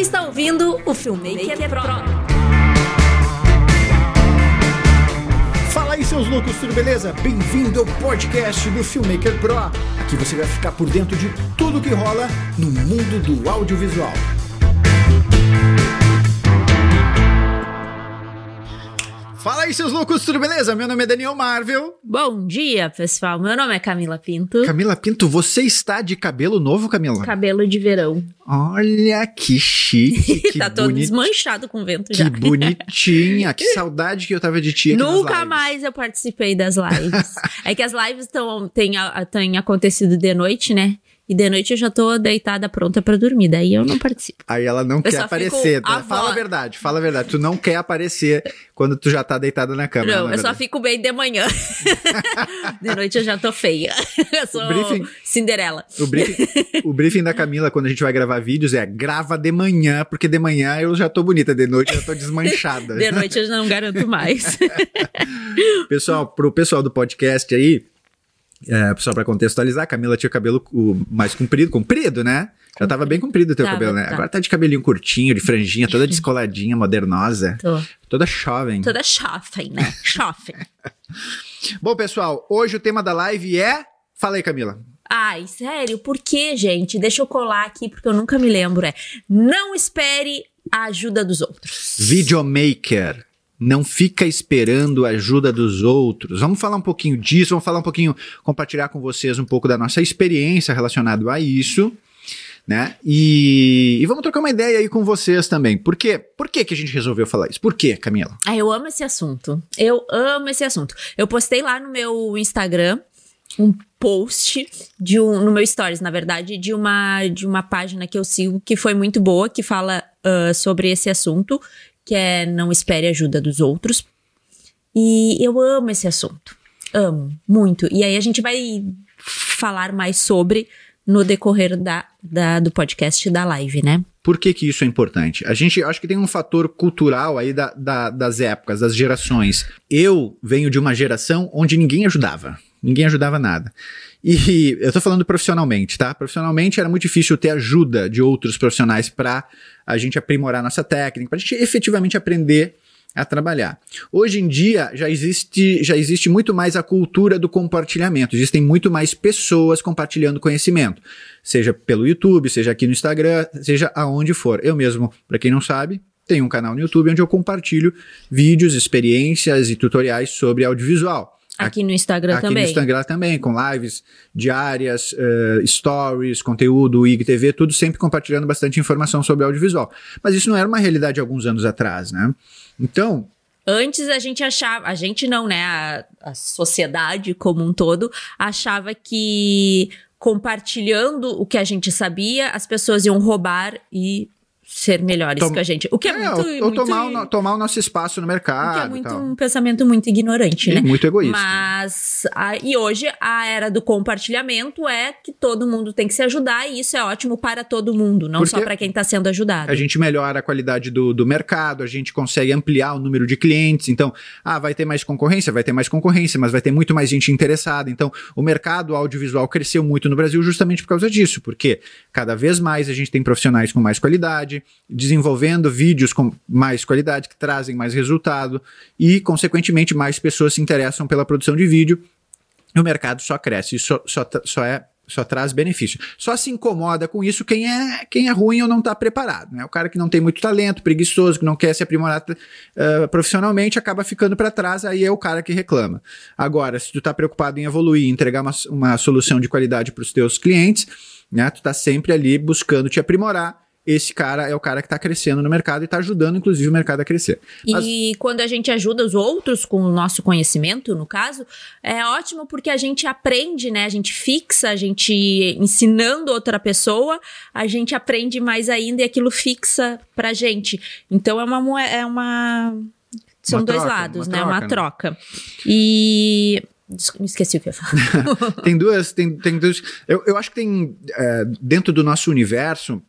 está ouvindo o Filmmaker Pro. Fala aí, seus loucos, tudo beleza? Bem-vindo ao podcast do Filmmaker Pro. Aqui você vai ficar por dentro de tudo que rola no mundo do audiovisual. Fala aí, seus loucos, tudo beleza? Meu nome é Daniel Marvel. Bom dia, pessoal. Meu nome é Camila Pinto. Camila Pinto, você está de cabelo novo, Camila? Cabelo de verão. Olha que chique, que tá todo boni- desmanchado com vento Que já. bonitinha, que saudade que eu tava de ti Nunca mais eu participei das lives. é que as lives tão, têm, têm acontecido de noite, né? E de noite eu já tô deitada pronta pra dormir. Daí eu não participo. Aí ela não quer só aparecer. tá? Fala a verdade, fala a verdade. Tu não quer aparecer quando tu já tá deitada na cama. não, na eu só fico bem de manhã. de noite eu já tô feia. Eu sou O briefing- Cinderela. O briefing, o briefing da Camila, quando a gente vai gravar vídeos, é grava de manhã, porque de manhã eu já tô bonita, de noite eu já tô desmanchada. De noite eu não garanto mais. Pessoal, pro pessoal do podcast aí, é, só pra contextualizar, a Camila tinha o cabelo mais comprido, comprido, né? Já tava bem comprido o teu Tava, cabelo, né? tá. Agora tá de cabelinho curtinho, de franjinha, toda descoladinha, modernosa, Tô toda jovem. toda shopping, né? Shopping. Bom, pessoal, hoje o tema da live é... Fala aí, Camila. Ai, sério, por que, gente? Deixa eu colar aqui porque eu nunca me lembro. É não espere a ajuda dos outros. Videomaker. Não fica esperando a ajuda dos outros. Vamos falar um pouquinho disso, vamos falar um pouquinho, compartilhar com vocês um pouco da nossa experiência relacionado a isso, né? E, e vamos trocar uma ideia aí com vocês também. Por quê? Por que, que a gente resolveu falar isso? Por quê, Camila? Ah, eu amo esse assunto. Eu amo esse assunto. Eu postei lá no meu Instagram um post de um, no meu stories, na verdade, de uma de uma página que eu sigo que foi muito boa, que fala ah, sobre esse assunto, que é não espere ajuda dos outros. E eu amo esse assunto. Amo muito. E aí a gente vai falar mais sobre no decorrer da, da- do podcast da live, né? Por que, que isso é importante? A gente acho que tem um fator cultural aí da- da- das épocas, das gerações. Eu venho de uma geração onde ninguém ajudava. Ninguém ajudava nada. E eu tô falando profissionalmente, tá? Profissionalmente era muito difícil ter ajuda de outros profissionais para a gente aprimorar nossa técnica, para a gente efetivamente aprender a trabalhar. Hoje em dia já existe, já existe muito mais a cultura do compartilhamento. Existem muito mais pessoas compartilhando conhecimento, seja pelo YouTube, seja aqui no Instagram, seja aonde for. Eu mesmo, para quem não sabe, tenho um canal no YouTube onde eu compartilho vídeos, experiências e tutoriais sobre audiovisual. Aqui no Instagram Aqui também. no Instagram também, com lives diárias, eh, stories, conteúdo, IGTV, tudo sempre compartilhando bastante informação sobre audiovisual. Mas isso não era uma realidade alguns anos atrás, né? Então, Antes a gente achava, a gente não, né? A, a sociedade como um todo achava que compartilhando o que a gente sabia, as pessoas iam roubar e ser melhores Tom- que a gente. O que é, é, muito. ou, muito- tomar, o, tomar o nosso espaço no o que mercado é muito um pensamento muito ignorante, E né? muito egoísta. Mas, a- e hoje a era do compartilhamento é que todo mundo tem que se ajudar e isso é ótimo para todo mundo, não só Porque para quem está sendo ajudado. A gente melhora a qualidade do, do mercado, a gente consegue ampliar o número de clientes. Então, ah, vai ter mais concorrência? Vai ter mais concorrência, mas vai ter muito mais gente interessada. Então, o mercado audiovisual cresceu muito no Brasil justamente por causa disso, porque cada vez mais a gente tem profissionais com mais qualidade, desenvolvendo vídeos com mais qualidade, que trazem mais resultado e, consequentemente, mais pessoas se interessam pela produção de vídeo e o mercado só cresce. Só, só, só é. Só traz benefício. Só se incomoda com isso quem é, quem é ruim ou não está preparado. Né? O cara que não tem muito talento, preguiçoso, que não quer se aprimorar eh, profissionalmente, acaba ficando para trás, aí é o cara que reclama. Agora, se tu está preocupado em evoluir, entregar uma, uma solução de qualidade para os teus clientes, né? Tu tá sempre ali buscando te aprimorar. Esse cara é o cara que está crescendo no mercado e está ajudando, inclusive, o mercado a crescer. Mas- E quando a gente ajuda os outros com o nosso conhecimento, no caso, é ótimo porque a gente aprende, né? A gente fixa, a gente ensinando outra pessoa, a gente aprende mais ainda e aquilo fixa pra gente. Então é uma é uma são Uma dois troca, lados, uma né? troca, Uma né? troca. E me esqueci o que eu ia falar. tem duas. Tem, tem duas eu, eu acho que tem. é, dentro do nosso universo,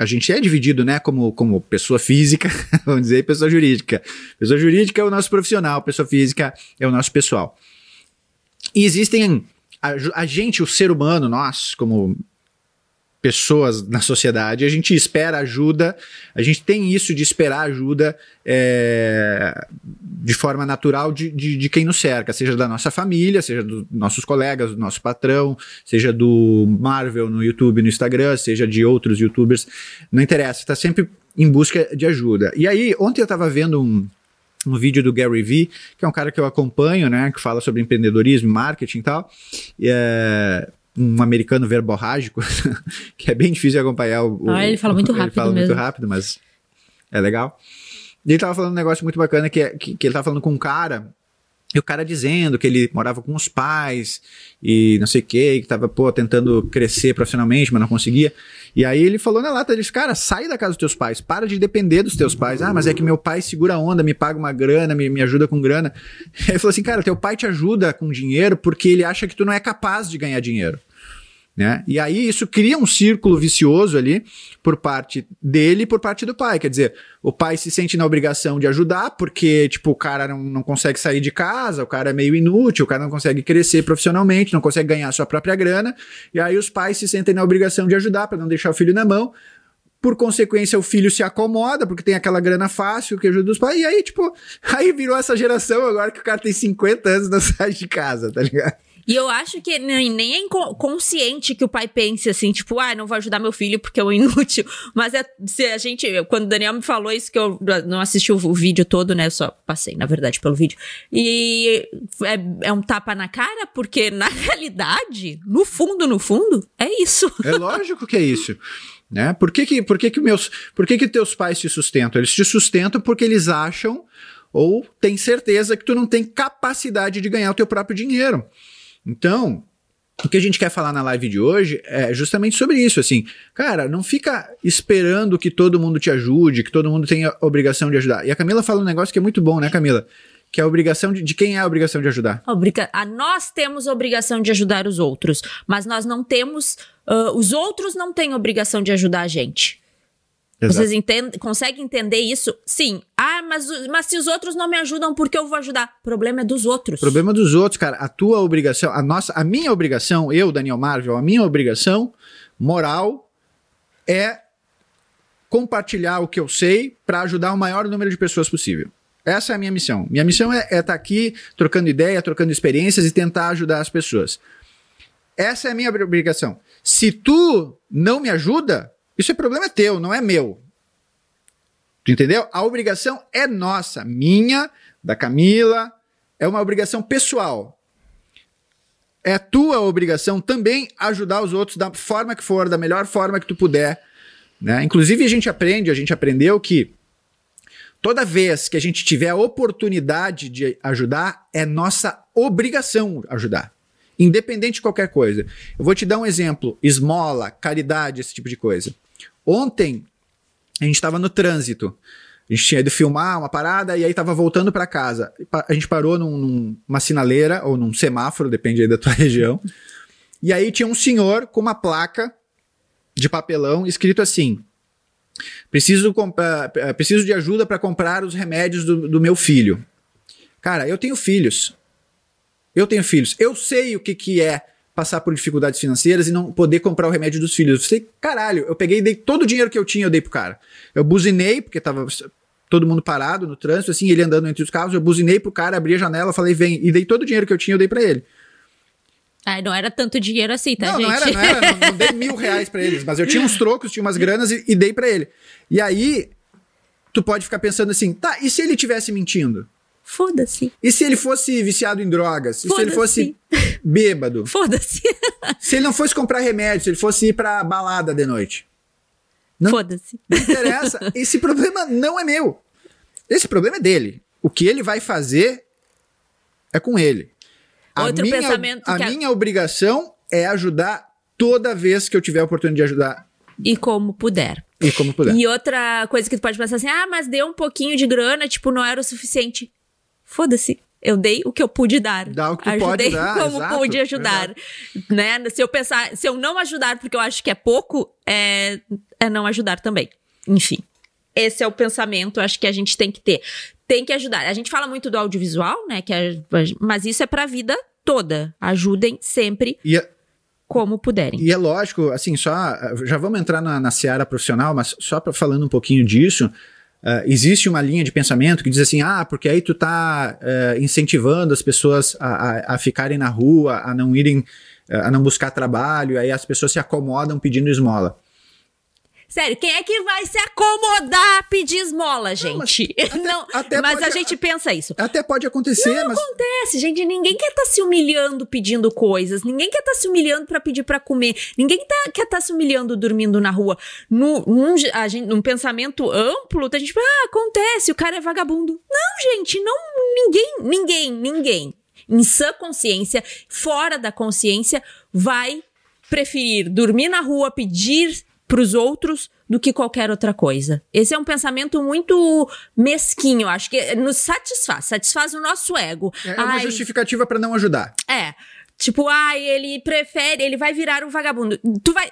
a gente é dividido, né, como, como pessoa física, vamos dizer, pessoa jurídica. Pessoa jurídica é o nosso profissional, pessoa física é o nosso pessoal. E existem. A, a gente, o ser humano, nós, como pessoas na sociedade, a gente espera ajuda, a gente tem isso de esperar ajuda é, de forma natural de, de, de, quem nos cerca, seja da nossa família, seja dos nossos colegas, do nosso patrão, seja do Marvel no YouTube, no Instagram, seja de outros youtubers, não interessa, está sempre em busca de ajuda. E aí, ontem eu estava vendo um, um vídeo do Gary Vee, que é um cara que eu acompanho, né, que fala sobre empreendedorismo, marketing e tal, e, é, um americano verborrágico, que é bem difícil de acompanhar. O, ah, ele fala muito rápido Ele fala mesmo. muito rápido, mas é legal. E ele tava falando um negócio muito bacana, que, é, que, que ele tava falando com um cara, e o cara dizendo que ele morava com os pais e não sei o que, que tava, pô, tentando crescer profissionalmente, mas não conseguia. E aí ele falou na lata, ele disse, cara, sai da casa dos teus pais, para de depender dos teus pais. Ah, mas é que meu pai segura a onda, me paga uma grana, me, me ajuda com grana. Ele falou assim, cara, teu pai te ajuda com dinheiro porque ele acha que tu não é capaz de ganhar dinheiro. Né? E aí isso cria um círculo vicioso ali por parte dele e por parte do pai. Quer dizer, o pai se sente na obrigação de ajudar porque, tipo, o cara não, não consegue sair de casa, o cara é meio inútil, o cara não consegue crescer profissionalmente, não consegue ganhar sua própria grana. E aí os pais se sentem na obrigação de ajudar para não deixar o filho na mão. Por consequência, o filho se acomoda, porque tem aquela grana fácil que ajuda os pais. E aí, tipo, aí virou essa geração agora que o cara tem 50 anos não sai de casa, tá ligado? E eu acho que nem, é consciente que o pai pense assim, tipo, ah, não vou ajudar meu filho porque é inútil. Mas é, se a gente, quando o Daniel me falou isso, que eu não assisti o, o vídeo todo, né? Eu só passei, na verdade, pelo vídeo. E é, é um tapa na cara, porque na realidade, no fundo, no fundo, é isso. É lógico que é isso. Né? Por que que, por que, que meus, por que que teus pais te sustentam? Eles te sustentam porque eles acham ou têm certeza que tu não tem capacidade de ganhar o teu próprio dinheiro. Então, o que a gente quer falar na live de hoje é justamente sobre isso, assim, cara, não fica esperando que todo mundo te ajude, que todo mundo tenha obrigação de ajudar. E a Camila fala um negócio que é muito bom, né, Camila? Que é a obrigação de, de quem é a obrigação de ajudar? Obriga a nós temos obrigação de ajudar os outros, mas nós não temos, uh, os outros não têm obrigação de ajudar a gente. Exato. Vocês entendem, conseguem entender isso? Sim. Ah, mas, mas se os outros não me ajudam, por que eu vou ajudar? O problema é dos outros. O problema é dos outros, cara. A tua obrigação, a nossa, a minha obrigação, eu, Daniel Marvel, a minha obrigação moral é compartilhar o que eu sei para ajudar o maior número de pessoas possível. Essa é a minha missão. Minha missão é estar tá aqui trocando ideia, trocando experiências e tentar ajudar as pessoas. Essa é a minha obrigação. Se tu não me ajuda, isso é problema teu, não é meu. Entendeu? A obrigação é nossa, minha, da Camila, é uma obrigação pessoal. É tua obrigação também ajudar os outros da forma que for, da melhor forma que tu puder. Né? Inclusive, a gente aprende, a gente aprendeu que toda vez que a gente tiver a oportunidade de ajudar, é nossa obrigação ajudar. Independente de qualquer coisa. Eu vou te dar um exemplo: esmola, caridade, esse tipo de coisa. Ontem, a gente estava no trânsito. A gente tinha ido filmar uma parada e aí tava voltando para casa. A gente parou num, numa sinaleira ou num semáforo, depende aí da tua região. E aí tinha um senhor com uma placa de papelão escrito assim: preciso, uh, preciso de ajuda para comprar os remédios do, do meu filho. Cara, eu tenho filhos. Eu tenho filhos. Eu sei o que, que é passar por dificuldades financeiras e não poder comprar o remédio dos filhos. Eu sei, caralho, eu peguei e dei todo o dinheiro que eu tinha, eu dei pro cara. Eu buzinei, porque tava todo mundo parado no trânsito, assim, ele andando entre os carros, eu buzinei pro cara, abri a janela, falei, vem, e dei todo o dinheiro que eu tinha, eu dei para ele. Ai, não era tanto dinheiro assim, tá, não, gente? Não, era, não era, não, não dei mil reais pra eles, mas eu tinha uns trocos, tinha umas granas e, e dei para ele. E aí, tu pode ficar pensando assim, tá, e se ele tivesse mentindo? Foda-se. E se ele fosse viciado em drogas? E se ele fosse bêbado? Foda-se. se ele não fosse comprar remédio, se ele fosse ir pra balada de noite? Foda-se. Não interessa. Esse problema não é meu. Esse problema é dele. O que ele vai fazer é com ele. Outro a minha, pensamento. A minha a... obrigação é ajudar toda vez que eu tiver a oportunidade de ajudar. E como puder. E como puder. E outra coisa que tu pode pensar assim: ah, mas deu um pouquinho de grana, tipo, não era o suficiente foda-se. Eu dei o que eu pude dar. Dá o que Ajudei pode dar, como exato, pude ajudar. Né? Se eu pensar, se eu não ajudar porque eu acho que é pouco, é, é não ajudar também. Enfim. Esse é o pensamento, acho que a gente tem que ter. Tem que ajudar. A gente fala muito do audiovisual, né? Que é, mas isso é pra vida toda. Ajudem sempre. E a, como puderem. E é lógico, assim, só já vamos entrar na, na seara profissional, mas só para falando um pouquinho disso, uh, existe uma linha de pensamento que diz assim, ah, porque aí tu tá uh, incentivando as pessoas a, a, a, ficarem na rua, a não irem, uh, a não buscar trabalho, aí as pessoas se acomodam pedindo esmola. Sério, quem é que vai se acomodar a pedir esmola, gente? Não, mas, até, até mas pode, a gente pensa isso. Até pode acontecer, não mas... acontece, gente. Ninguém quer estar tá se humilhando pedindo coisas. Ninguém quer estar tá se humilhando para pedir para comer. Ninguém tá, quer estar tá se humilhando dormindo na rua. No, num, a gente, num pensamento amplo, a gente fala, ah, acontece, o cara é vagabundo. Não, gente, não, ninguém, ninguém, ninguém, em sã consciência, fora da consciência, vai preferir dormir na rua, pedir para os outros do que qualquer outra coisa. Esse é um pensamento muito mesquinho, acho que nos satisfaz, satisfaz o nosso ego. É uma ai, justificativa para não ajudar. É. Tipo, ai, ele prefere, ele vai virar um vagabundo. Tu vai.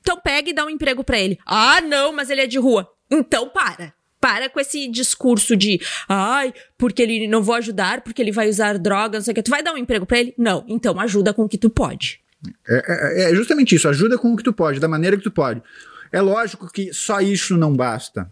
Então pega e dá um emprego para ele. Ah, não, mas ele é de rua. Então para. Para com esse discurso de, ai, porque ele não vou ajudar, porque ele vai usar drogas, não sei o que. Tu vai dar um emprego para ele? Não. Então ajuda com o que tu pode. É, é, é, justamente isso, ajuda com o que tu pode, da maneira que tu pode. É lógico que só isso não basta.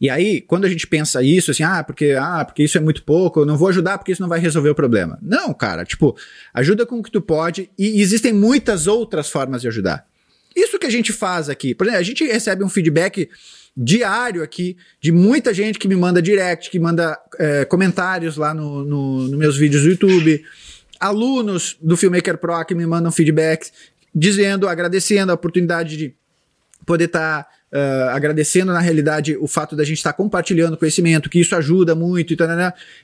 E aí, quando a gente pensa isso, assim, ah, porque, ah, porque isso é muito pouco, eu não vou ajudar porque isso não vai resolver o problema. Não, cara, tipo, ajuda com o que tu pode e existem muitas outras formas de ajudar. Isso que a gente faz aqui, por exemplo, a gente recebe um feedback diário aqui de muita gente que me manda direct, que manda é, comentários lá nos no, no meus vídeos do YouTube alunos do Filmmaker Pro que me mandam feedbacks dizendo, agradecendo a oportunidade de poder estar tá, uh, agradecendo na realidade o fato da gente estar tá compartilhando conhecimento, que isso ajuda muito e tal.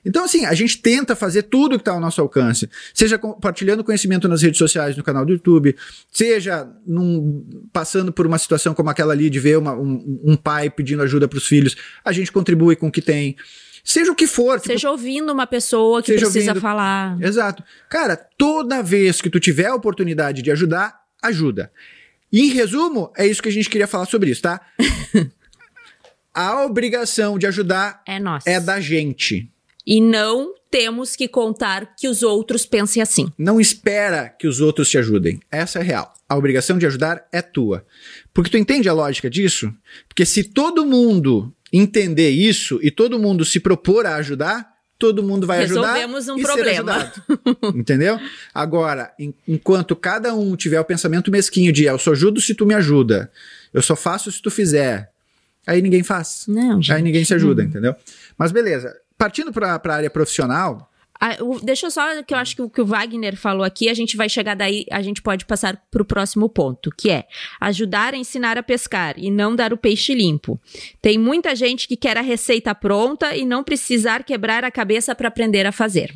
Então, assim, a gente tenta fazer tudo que está ao nosso alcance, seja compartilhando conhecimento nas redes sociais, no canal do YouTube, seja num, passando por uma situação como aquela ali de ver uma, um, um pai pedindo ajuda para os filhos, a gente contribui com o que tem. Seja o que for. Tipo, seja ouvindo uma pessoa que precisa ouvindo. falar. Exato. Cara, toda vez que tu tiver a oportunidade de ajudar, ajuda. E, em resumo, é isso que a gente queria falar sobre isso, tá? a obrigação de ajudar é, nossa. é da gente. E não temos que contar que os outros pensem assim. Não espera que os outros te ajudem. Essa é real. A obrigação de ajudar é tua. Porque tu entende a lógica disso? Porque se todo mundo entender isso e todo mundo se propor a ajudar, todo mundo vai Resolvemos ajudar um e problema. ser ajudado. Entendeu? Agora, em, enquanto cada um tiver o pensamento mesquinho de eu só ajudo se tu me ajuda, eu só faço se tu fizer, aí ninguém faz. Não, gente. Aí ninguém se ajuda, hum. entendeu? Mas beleza. Partindo para a área profissional, deixa eu só, que eu acho que o que o Wagner falou aqui, a gente vai chegar daí, a gente pode passar para o próximo ponto, que é ajudar a ensinar a pescar e não dar o peixe limpo. Tem muita gente que quer a receita pronta e não precisar quebrar a cabeça para aprender a fazer.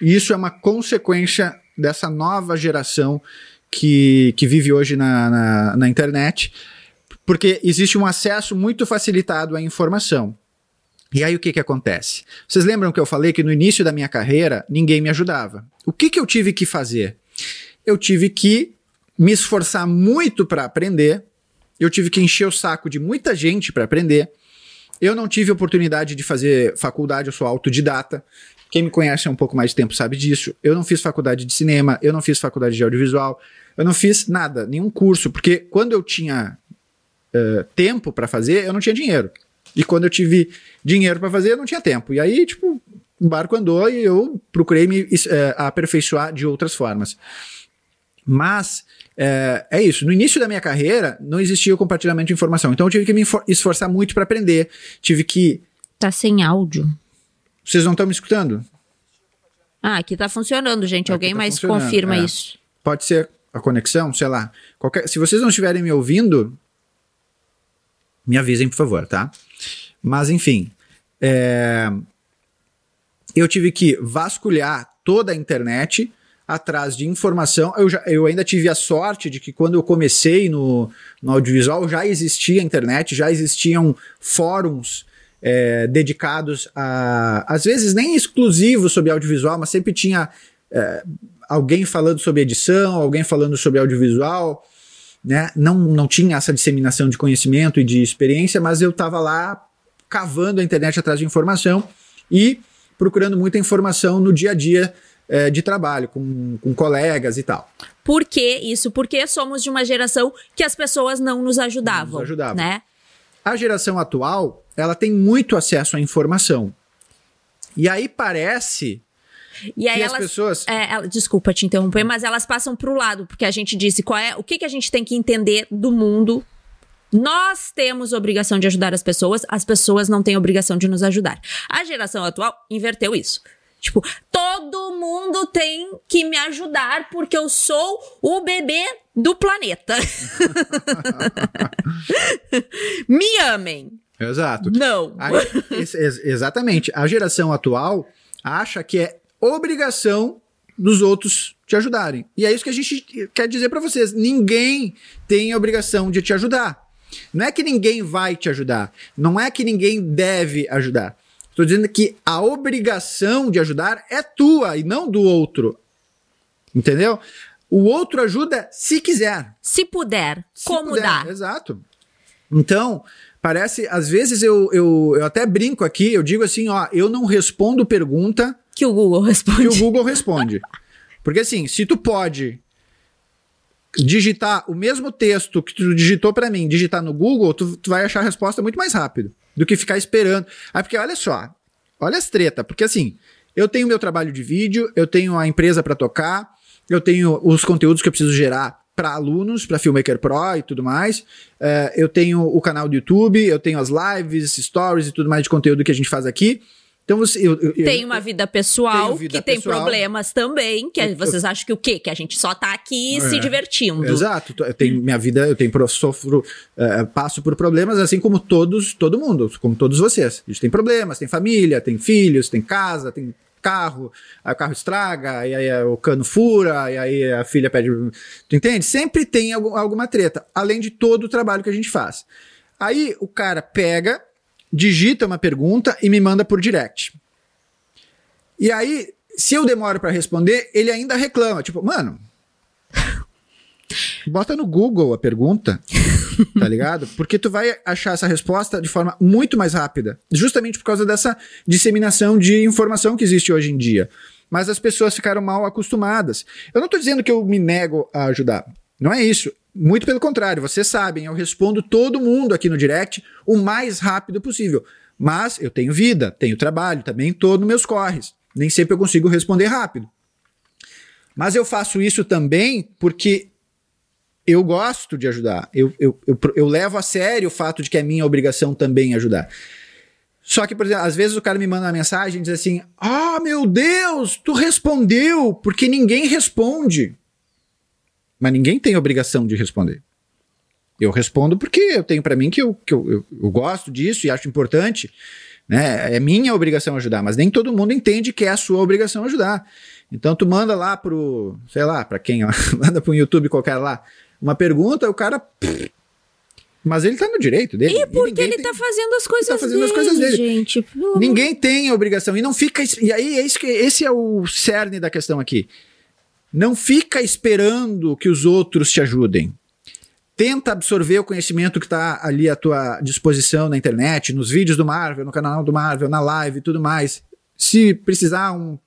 Isso é uma consequência dessa nova geração que, que vive hoje na, na, na internet, porque existe um acesso muito facilitado à informação. E aí o que que acontece? Vocês lembram que eu falei que no início da minha carreira ninguém me ajudava? O que que eu tive que fazer? Eu tive que me esforçar muito para aprender, eu tive que encher o saco de muita gente para aprender. Eu não tive oportunidade de fazer faculdade, eu sou autodidata. Quem me conhece há um pouco mais de tempo sabe disso. Eu não fiz faculdade de cinema, eu não fiz faculdade de audiovisual, eu não fiz nada, nenhum curso, porque quando eu tinha uh, tempo para fazer, eu não tinha dinheiro. E quando eu tive dinheiro para fazer, eu não tinha tempo. E aí, tipo, o barco andou e eu procurei me é, aperfeiçoar de outras formas. Mas é, é, isso. No início da minha carreira, não existia o compartilhamento de informação. Então eu tive que me esforçar muito para aprender. Tive que. Tá sem áudio. Vocês não estão me escutando? Ah, aqui tá funcionando, gente. Aqui Alguém tá mais confirma é. isso. Pode ser a conexão, sei lá. Qualquer... Se vocês não estiverem me ouvindo, me avisem, por favor, tá? Mas enfim, é... eu tive que vasculhar toda a internet atrás de informação. Eu, já, eu ainda tive a sorte de que quando eu comecei no, no audiovisual já existia internet, já existiam fóruns é, dedicados a, às vezes nem exclusivos sobre audiovisual, mas sempre tinha é, alguém falando sobre edição, alguém falando sobre audiovisual né? Não, não tinha essa disseminação de conhecimento e de experiência, mas eu estava lá cavando a internet atrás de informação e procurando muita informação no dia a dia é, de trabalho, com, com colegas e tal. Por que isso? Porque somos de uma geração que as pessoas não nos ajudavam. Não nos ajudavam. Né? A geração atual, ela tem muito acesso à informação. E aí parece e aí que elas, as pessoas. é, desculpa te interromper, mas elas passam pro lado, porque a gente disse qual é o que, que a gente tem que entender do mundo. Nós temos obrigação de ajudar as pessoas, as pessoas não têm obrigação de nos ajudar. A geração atual inverteu isso. Tipo, todo mundo tem que me ajudar porque eu sou o bebê do planeta. me amem. Exato. Não. Aí, ex- ex- exatamente. A geração atual acha que é obrigação dos outros te ajudarem. E é isso que a gente quer dizer pra vocês. Ninguém tem a obrigação de te ajudar. Não é que ninguém vai te ajudar. Não é que ninguém deve ajudar. Estou dizendo que a obrigação de ajudar é tua e não do outro. Entendeu? O outro ajuda se quiser. Se puder, Se como puder, dá? Exato. Então, parece, às vezes eu, eu, eu até brinco aqui, eu digo assim, ó, eu não respondo pergunta Que o Google responde. que o Google responde. Porque assim, se tu pode digitar o mesmo texto que tu digitou pra mim, digitar no Google, tu, tu vai achar a resposta muito mais rápido do que ficar esperando. Aí porque olha só, olha as treta, porque assim, eu tenho meu trabalho de vídeo, eu tenho a empresa pra tocar, eu tenho os conteúdos que eu preciso gerar para alunos, para Filmmaker Pro e tudo mais. É, eu tenho o canal do YouTube, eu tenho as lives, stories e tudo mais de conteúdo que a gente faz aqui. Então você, eu, eu- Tem uma vida pessoal vida que tem pessoal. problemas também, que é- vocês acham que o quê? Que a gente só tá aqui se É. divertindo. Exato. Eu tenho minha vida, eu tenho sofro, eh, passo por problemas, assim como todos, todo mundo, como todos vocês. A gente tem problemas, tem família, tem filhos, tem casa, tem carro, aí o carro estraga, e aí eh, o cano fura, e aí a filha pede. Tu entende? Sempre tem algum- alguma treta, além de todo o trabalho que a gente faz. Aí o cara pega, digita uma pergunta e me manda por direct. E aí, se eu demoro pra responder, ele ainda reclama, tipo, mano, Bota no Google a pergunta, tá ligado? Porque tu vai achar essa resposta de forma muito mais rápida, justamente por causa dessa disseminação de informação que existe hoje em dia. Mas as pessoas ficaram mal acostumadas. Eu não tô dizendo que eu me nego a ajudar. Não é isso. Muito pelo contrário, vocês sabem, eu respondo todo mundo aqui no direct o mais rápido possível. Mas eu tenho vida, tenho trabalho, também tô nos meus corres. Nem sempre eu consigo responder rápido. Mas eu faço isso também porque eu gosto de ajudar. Eu, eu, eu, eu levo a sério o fato de que é minha obrigação também ajudar. Só que, por exemplo, às vezes o cara me manda uma mensagem e diz assim: Ah, meu Deus, tu respondeu, porque ninguém responde. Mas ninguém tem obrigação de responder. Eu respondo porque eu tenho pra mim que, eu, que eu, eu, eu gosto disso e acho importante. Né? É minha obrigação ajudar, mas nem todo mundo entende que é a sua obrigação ajudar. Então tu manda lá pro, sei lá, pra quem, ó, manda pro YouTube qualquer lá, uma pergunta, o cara. pff, mas ele tá no direito dele. E porque ninguém ele tem- tá fazendo as coisas fazendo as dele, coisas dele. gente. Ninguém tem a obrigação. E não fica. E aí, é isso que, esse é o cerne da questão aqui. Não fica esperando que os outros te ajudem. Tenta absorver o conhecimento que está ali à tua disposição na internet, nos vídeos do Marvel, no canal do Marvel, na live e tudo mais. Se precisar um-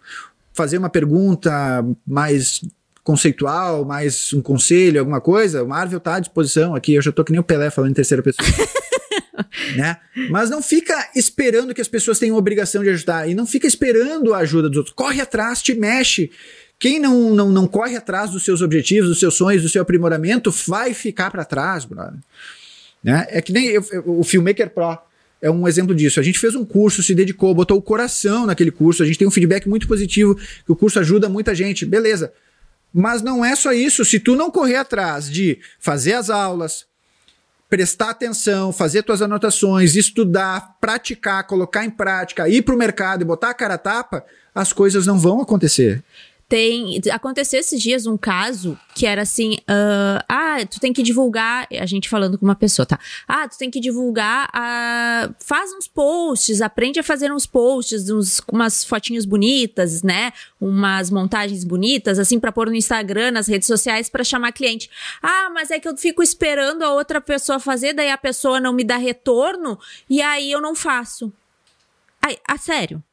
fazer uma pergunta mais conceitual, mais um conselho, alguma coisa, o Marvel está à disposição aqui. Eu já tô que nem o Pelé falando em terceira pessoa. né? Mas não fica esperando que as pessoas tenham obrigação de ajudar e não fica esperando a ajuda dos outros. Corre atrás, te mexe. Quem não, não, não corre atrás dos seus objetivos, dos seus sonhos, do seu aprimoramento, vai ficar para trás, brother. Né? É que nem eu- o Filmmaker Pro é um exemplo disso. A gente fez um curso, se dedicou, botou o coração naquele curso. A gente tem um feedback muito positivo, que o curso ajuda muita gente. Beleza. Mas não é só isso. Se tu não correr atrás de fazer as aulas, prestar atenção, fazer tuas anotações, estudar, praticar, colocar em prática, ir pro mercado e botar a cara a tapa, as coisas não vão acontecer. Tem. Aconteceu esses dias um caso que era assim: ah, ah, tu tem que divulgar. A gente falando com uma pessoa, tá? Ah, tu tem que divulgar. ah, faz uns posts, aprende a fazer uns posts, uns, umas fotinhos bonitas, né? Umas montagens bonitas, assim, pra pôr no Instagram, nas redes sociais, pra chamar cliente. Ah, mas é que eu fico esperando a outra pessoa fazer, daí a pessoa não me dá retorno, e aí eu não faço. Ai, a sério.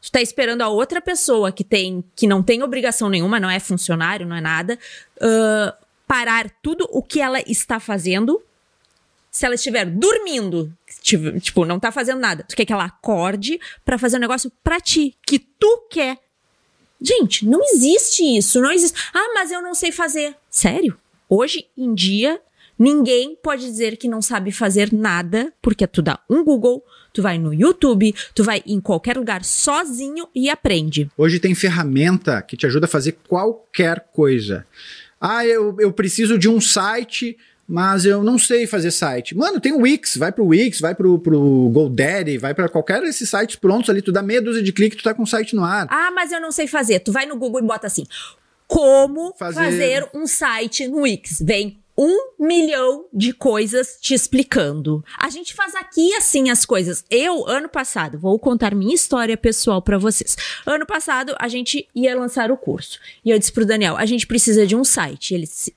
Tu tá esperando a outra pessoa que tem que não tem obrigação nenhuma, não é funcionário, não é nada, uh, parar tudo o que ela está fazendo. Se ela estiver dormindo, tipo, não tá fazendo nada, tu quer que ela acorde para fazer um negócio pra ti, que tu quer. Gente, não existe isso, não existe. Ah, mas eu não sei fazer. Sério? Hoje em dia, ninguém pode dizer que não sabe fazer nada, porque tu dá um Google, tu vai no YouTube, tu vai em qualquer lugar sozinho e aprende. Hoje tem ferramenta que te ajuda a fazer qualquer coisa. Ah, eu, eu preciso de um site, mas eu não sei fazer site. Mano, tem o Wix, vai pro Wix, vai pro, pro GoDaddy, vai para qualquer desses sites prontos ali, tu dá meia dúzia de clique, tu tá com o site no ar. Ah, mas eu não sei fazer. Tu vai no Google e bota assim: como fazer, fazer um site no Wix. Vem um milhão de coisas te explicando. A gente faz aqui assim as coisas. Eu, ano passado, vou contar minha história pessoal para vocês. Ano passado, a gente ia lançar o curso. E eu disse pro Daniel: a gente precisa de um site. Ele se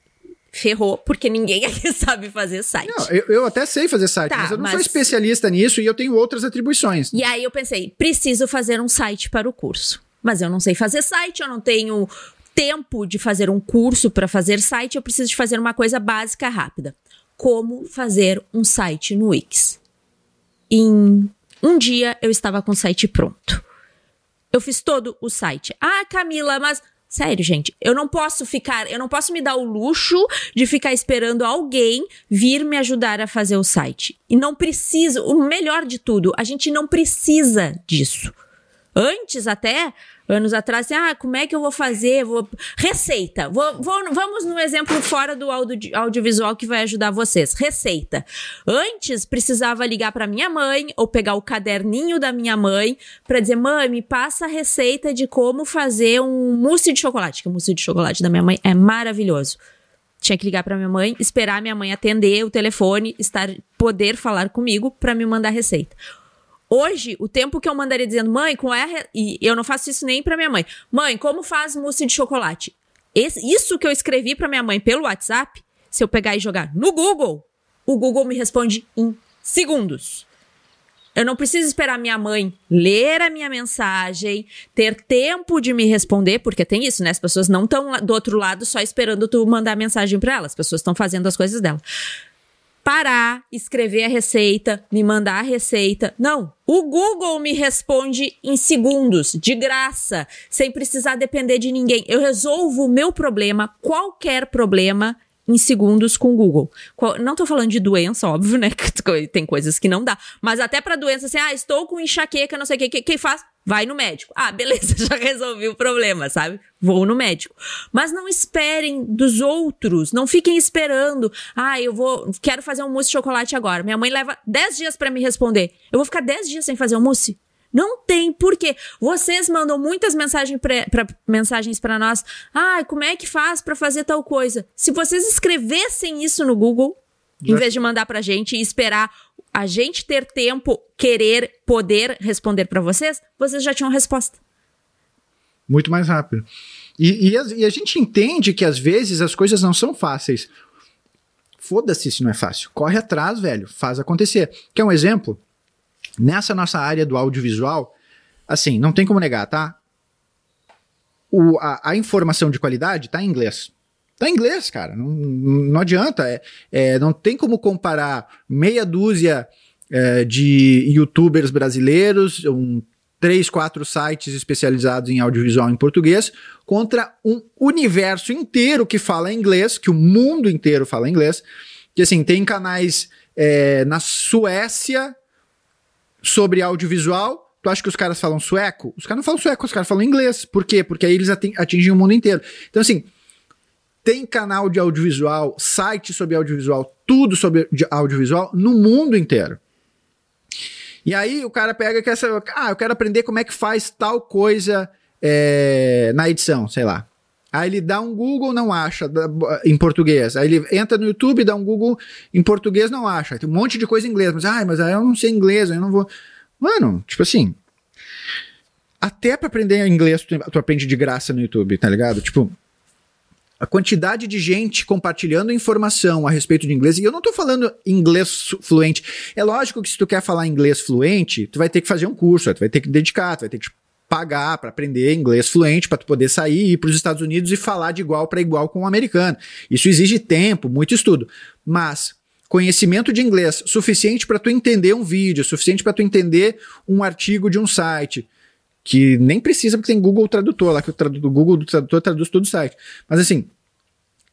ferrou, porque ninguém aqui sabe fazer site. Não, eu, eu até sei fazer site, tá, mas eu não mas... sou especialista nisso e eu tenho outras atribuições. E aí eu pensei: preciso fazer um site para o curso. Mas eu não sei fazer site, eu não tenho tempo de fazer um curso para fazer site, eu preciso de fazer uma coisa básica rápida. Como fazer um site no Wix. Em um dia eu estava com o site pronto. Eu fiz todo o site. Ah, Camila, mas Sério, gente, eu não posso ficar, eu não posso me dar o luxo de ficar esperando alguém vir me ajudar a fazer o site. E não preciso, o melhor de tudo, a gente não precisa disso. Antes até anos atrás, assim, ah, como é que eu vou fazer? Vou... Receita. Vou, vou, vamos no exemplo fora do audio, audiovisual que vai ajudar vocês. Receita. Antes precisava ligar para minha mãe ou pegar o caderninho da minha mãe para dizer, mãe, me passa a receita de como fazer um mousse de chocolate, que o mousse de chocolate da minha mãe é maravilhoso. Tinha que ligar para minha mãe, esperar minha mãe atender o telefone, estar poder falar comigo para me mandar receita. Hoje, o tempo que eu mandaria dizendo, mãe, com R. E eu não faço isso nem pra minha mãe. Mãe, como faz mousse de chocolate? Esse, isso que eu escrevi pra minha mãe pelo WhatsApp, se eu pegar e jogar no Google, o Google me responde em segundos. Eu não preciso esperar minha mãe ler a minha mensagem, ter tempo de me responder, porque tem isso, né? As pessoas não estão do outro lado só esperando tu mandar mensagem para elas. As pessoas estão fazendo as coisas dela parar, escrever a receita, me mandar a receita. Não. O Google me responde em segundos, de graça, sem precisar depender de ninguém. Eu resolvo o meu problema, qualquer problema, em segundos com o Google. Não tô falando de doença, óbvio, né? Tem coisas que não dá. Mas até para doença, assim, ah, estou com enxaqueca, não sei o que, quem faz? Vai no médico. Ah, beleza, já resolvi o problema, sabe? Vou no médico. Mas não esperem dos outros, não fiquem esperando. Ah, eu vou, quero fazer um mousse de chocolate agora. Minha mãe leva 10 dias para me responder. Eu vou ficar 10 dias sem fazer um mousse? Não tem, porque vocês mandam muitas mensagens pra mensagens para nós. Ah, como é que faz para fazer tal coisa? Se vocês escrevessem isso no Google, em vez de mandar pra gente e esperar a gente ter tempo, querer, poder responder para vocês, vocês já tinham resposta. Muito mais rápido. E, e, a, e a gente entende que às vezes as coisas não são fáceis. Foda-se se não é fácil. Corre atrás, velho. Faz acontecer. Quer um exemplo? Nessa nossa área do audiovisual, assim, não tem como negar, tá? O, a, a informação de qualidade tá em inglês. Tá em inglês, cara. Não, não adianta. É, é, não tem como comparar meia dúzia é, de youtubers brasileiros, um, três, quatro sites especializados em audiovisual em português, contra um universo inteiro que fala inglês, que o mundo inteiro fala inglês. Que assim, tem canais é, na Suécia sobre audiovisual. Tu acha que os caras falam sueco? Os caras não falam sueco, os caras falam inglês. Por quê? Porque aí eles atingem o mundo inteiro. Então, assim, tem canal de audiovisual, site sobre audiovisual, tudo sobre audiovisual no mundo inteiro. E aí o cara pega que essa, ah, eu quero aprender como é que faz tal coisa é, na edição, sei lá. Aí ele dá um Google, não acha em português. Aí ele entra no YouTube, dá um Google em português, não acha. Tem um monte de coisa em inglês, mas ah, mas eu não sei inglês, eu não vou. Mano, tipo assim, até para aprender inglês tu, tu aprende de graça no YouTube, tá ligado? Tipo, a quantidade de gente compartilhando informação a respeito de inglês, e eu não estou falando inglês fluente. É lógico que se tu quer falar inglês fluente, tu vai ter que fazer um curso, tu vai ter que dedicar, tu vai ter que pagar para aprender inglês fluente, para tu poder sair e ir para os Estados Unidos e falar de igual para igual com um americano. Isso exige tempo, muito estudo. Mas conhecimento de inglês suficiente para tu entender um vídeo, suficiente para tu entender um artigo de um site, que nem precisa porque tem Google Tradutor lá, que o, tradu o Google Tradutor traduz todo o site. Mas assim,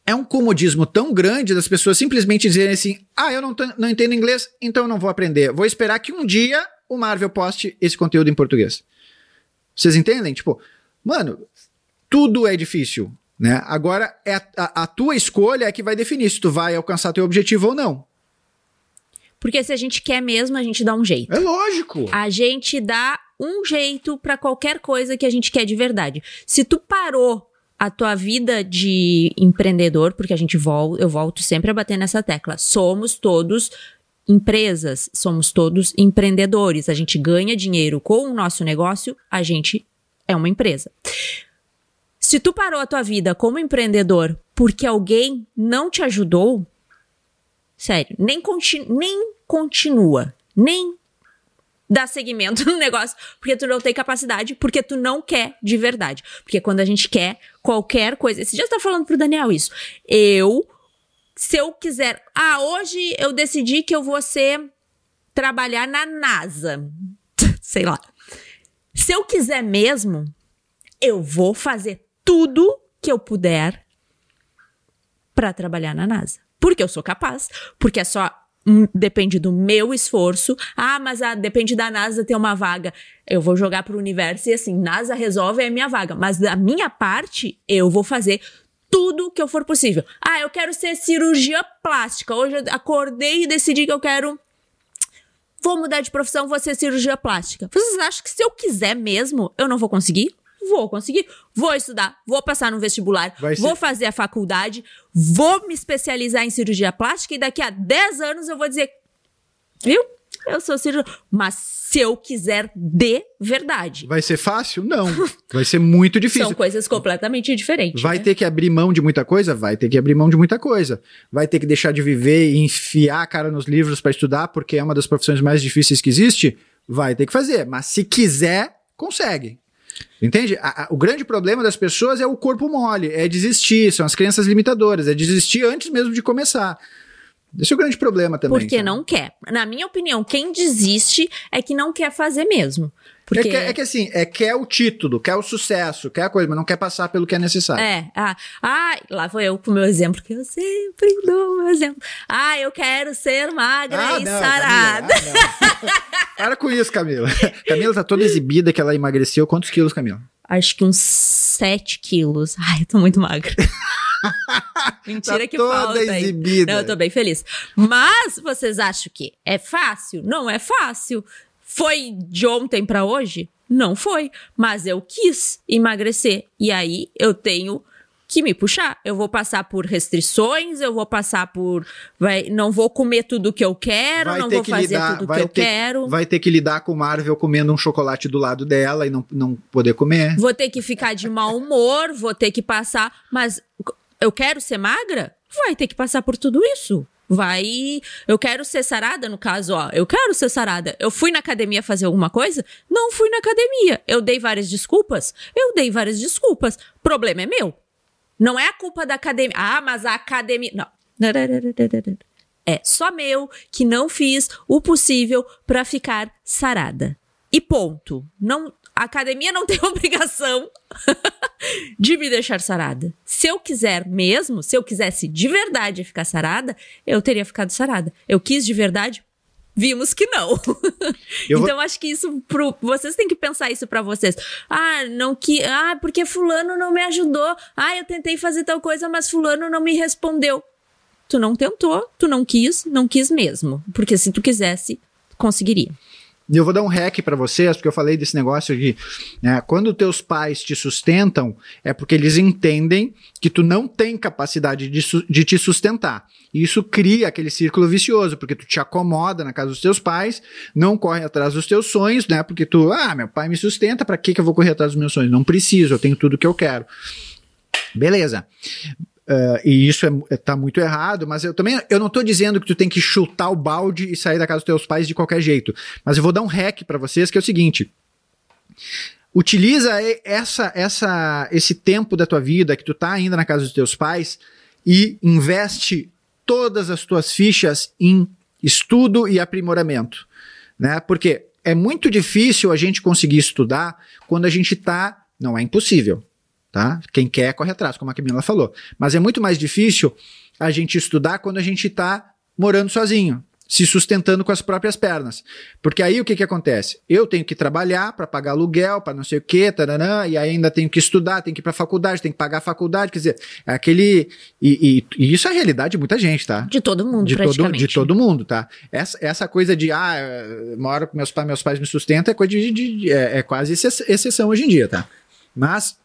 é um comodismo tão grande das pessoas simplesmente dizerem assim: ah, eu não, não entendo inglês, então eu não vou aprender. Vou esperar que um dia o Marvel poste esse conteúdo em português. Vocês entendem? Tipo, mano, tudo é difícil. Né? Agora, é a, a, a, tua escolha é que vai definir se tu vai alcançar teu objetivo ou não. Porque se a gente quer mesmo, a gente dá um jeito. É lógico. A gente dá um jeito para qualquer coisa que a gente quer de verdade. Se tu parou a tua vida de empreendedor, porque a gente volta, eu volto sempre a bater nessa tecla. Somos todos empresas, somos todos empreendedores. A gente ganha dinheiro com o nosso negócio, a gente é uma empresa. Se tu parou a tua vida como empreendedor porque alguém não te ajudou, sério, nem, continu nem continua, nem dá seguimento no negócio, porque tu não tem capacidade, porque tu não quer de verdade. Porque quando a gente quer qualquer coisa, esse dia está falando pro Daniel isso. Eu, se eu quiser, ah, hoje eu decidi que eu vou ser trabalhar na NASA. Sei lá. Se eu quiser mesmo, eu vou fazer tudo que eu puder para trabalhar na NASA. Porque eu sou capaz, porque é só depende do meu esforço. Ah, mas ah, depende da NASA ter uma vaga. Eu vou jogar pro universo e assim, NASA resolve é a minha vaga, mas da minha parte eu vou fazer tudo que eu for possível. Ah, eu quero ser cirurgia plástica. Hoje eu acordei e decidi que eu quero vou mudar de profissão, vou ser cirurgia plástica. Vocês acham que se eu quiser mesmo, eu não vou conseguir? Vou conseguir. Vou estudar, vou passar no vestibular, vou fazer a faculdade, vou me especializar em cirurgia plástica e daqui a 10 anos eu vou dizer, viu? Eu sou cirurgião. Mas se eu quiser de verdade. Vai ser fácil? Não. Vai ser muito difícil. São coisas completamente diferentes. Vai né? ter que abrir mão de muita coisa? Vai ter que abrir mão de muita coisa. Vai ter que deixar de viver e enfiar a cara nos livros para estudar, porque é uma das profissões mais difíceis que existe? Vai ter que fazer. Mas se quiser, consegue. Entende? A, a, o grande problema das pessoas é o corpo mole, é desistir, são as crenças limitadoras, é desistir antes mesmo de começar. Esse é o grande problema também. Porque sabe? não quer. Na minha opinião, quem desiste é que não quer fazer mesmo. Porque... É, que, é que assim, é quer o título, quer o sucesso, quer a coisa, mas não quer passar pelo que é necessário. É, ah, ah lá vou eu com o meu exemplo, que eu sempre dou o meu exemplo. Ah, eu quero ser magra ah, e não, sarada. Camila, ah, Para com isso, Camila. Camila tá toda exibida que ela emagreceu. Quantos quilos, Camila? Acho que uns 7 quilos. Ai, eu tô muito magra. Mentira tá que falta. Exibida. Não, eu tô bem feliz. Mas vocês acham que é fácil? Não é fácil. Foi de ontem para hoje? Não foi. Mas eu quis emagrecer. E aí eu tenho que me puxar. Eu vou passar por restrições, eu vou passar por. Vai, não vou comer tudo que eu quero, vai não vou que fazer lidar, tudo que eu ter, quero. Vai ter que lidar com o Marvel comendo um chocolate do lado dela e não, não poder comer. Vou ter que ficar de mau humor, vou ter que passar. Mas eu quero ser magra? Vai ter que passar por tudo isso. Vai. Eu quero ser sarada, no caso, ó. Eu quero ser sarada. Eu fui na academia fazer alguma coisa? Não fui na academia. Eu dei várias desculpas? Eu dei várias desculpas. Problema é meu. Não é a culpa da academia. Ah, mas a academia. Não. É só meu que não fiz o possível para ficar sarada. E ponto. Não, a academia não tem obrigação de me deixar sarada. Se eu quiser mesmo, se eu quisesse de verdade ficar sarada, eu teria ficado sarada. Eu quis de verdade, vimos que não. Eu então vou... acho que isso pro, vocês têm que pensar isso para vocês. Ah, não que, ah, porque fulano não me ajudou. Ah, eu tentei fazer tal coisa, mas fulano não me respondeu. Tu não tentou, tu não quis, não quis mesmo, porque se tu quisesse, conseguiria. E eu vou dar um hack para vocês, porque eu falei desse negócio de né, quando teus pais te sustentam, é porque eles entendem que tu não tem capacidade de, de te sustentar. E isso cria aquele círculo vicioso, porque tu te acomoda na casa dos teus pais, não corre atrás dos teus sonhos, né? Porque tu, ah, meu pai me sustenta, para que, que eu vou correr atrás dos meus sonhos? Não preciso, eu tenho tudo que eu quero. Beleza. Uh, e isso é, é, tá muito errado, mas eu também eu não tô dizendo que tu tem que chutar o balde e sair da casa dos teus pais de qualquer jeito. Mas eu vou dar um hack para vocês que é o seguinte: utiliza essa, essa, esse tempo da tua vida que tu tá ainda na casa dos teus pais e investe todas as tuas fichas em estudo e aprimoramento, né? Porque é muito difícil a gente conseguir estudar quando a gente tá, não é impossível, tá? Quem quer corre atrás, como a Camila falou, mas é muito mais difícil a gente estudar quando a gente tá morando sozinho, se sustentando com as próprias pernas. Porque aí o que, que acontece? Eu tenho que trabalhar para pagar aluguel, para não sei o quê, taranã, e ainda tenho que estudar, tenho que ir para faculdade, tenho que pagar a faculdade, quer dizer, é aquele. E, e, e, isso é a realidade de muita gente, tá? De todo mundo, de todo, de todo mundo, tá? Essa, essa coisa de, ah, moro com meus pais, meus pais me sustentam, é coisa de. de, de é, é quase exceção hoje em dia, tá? Mas.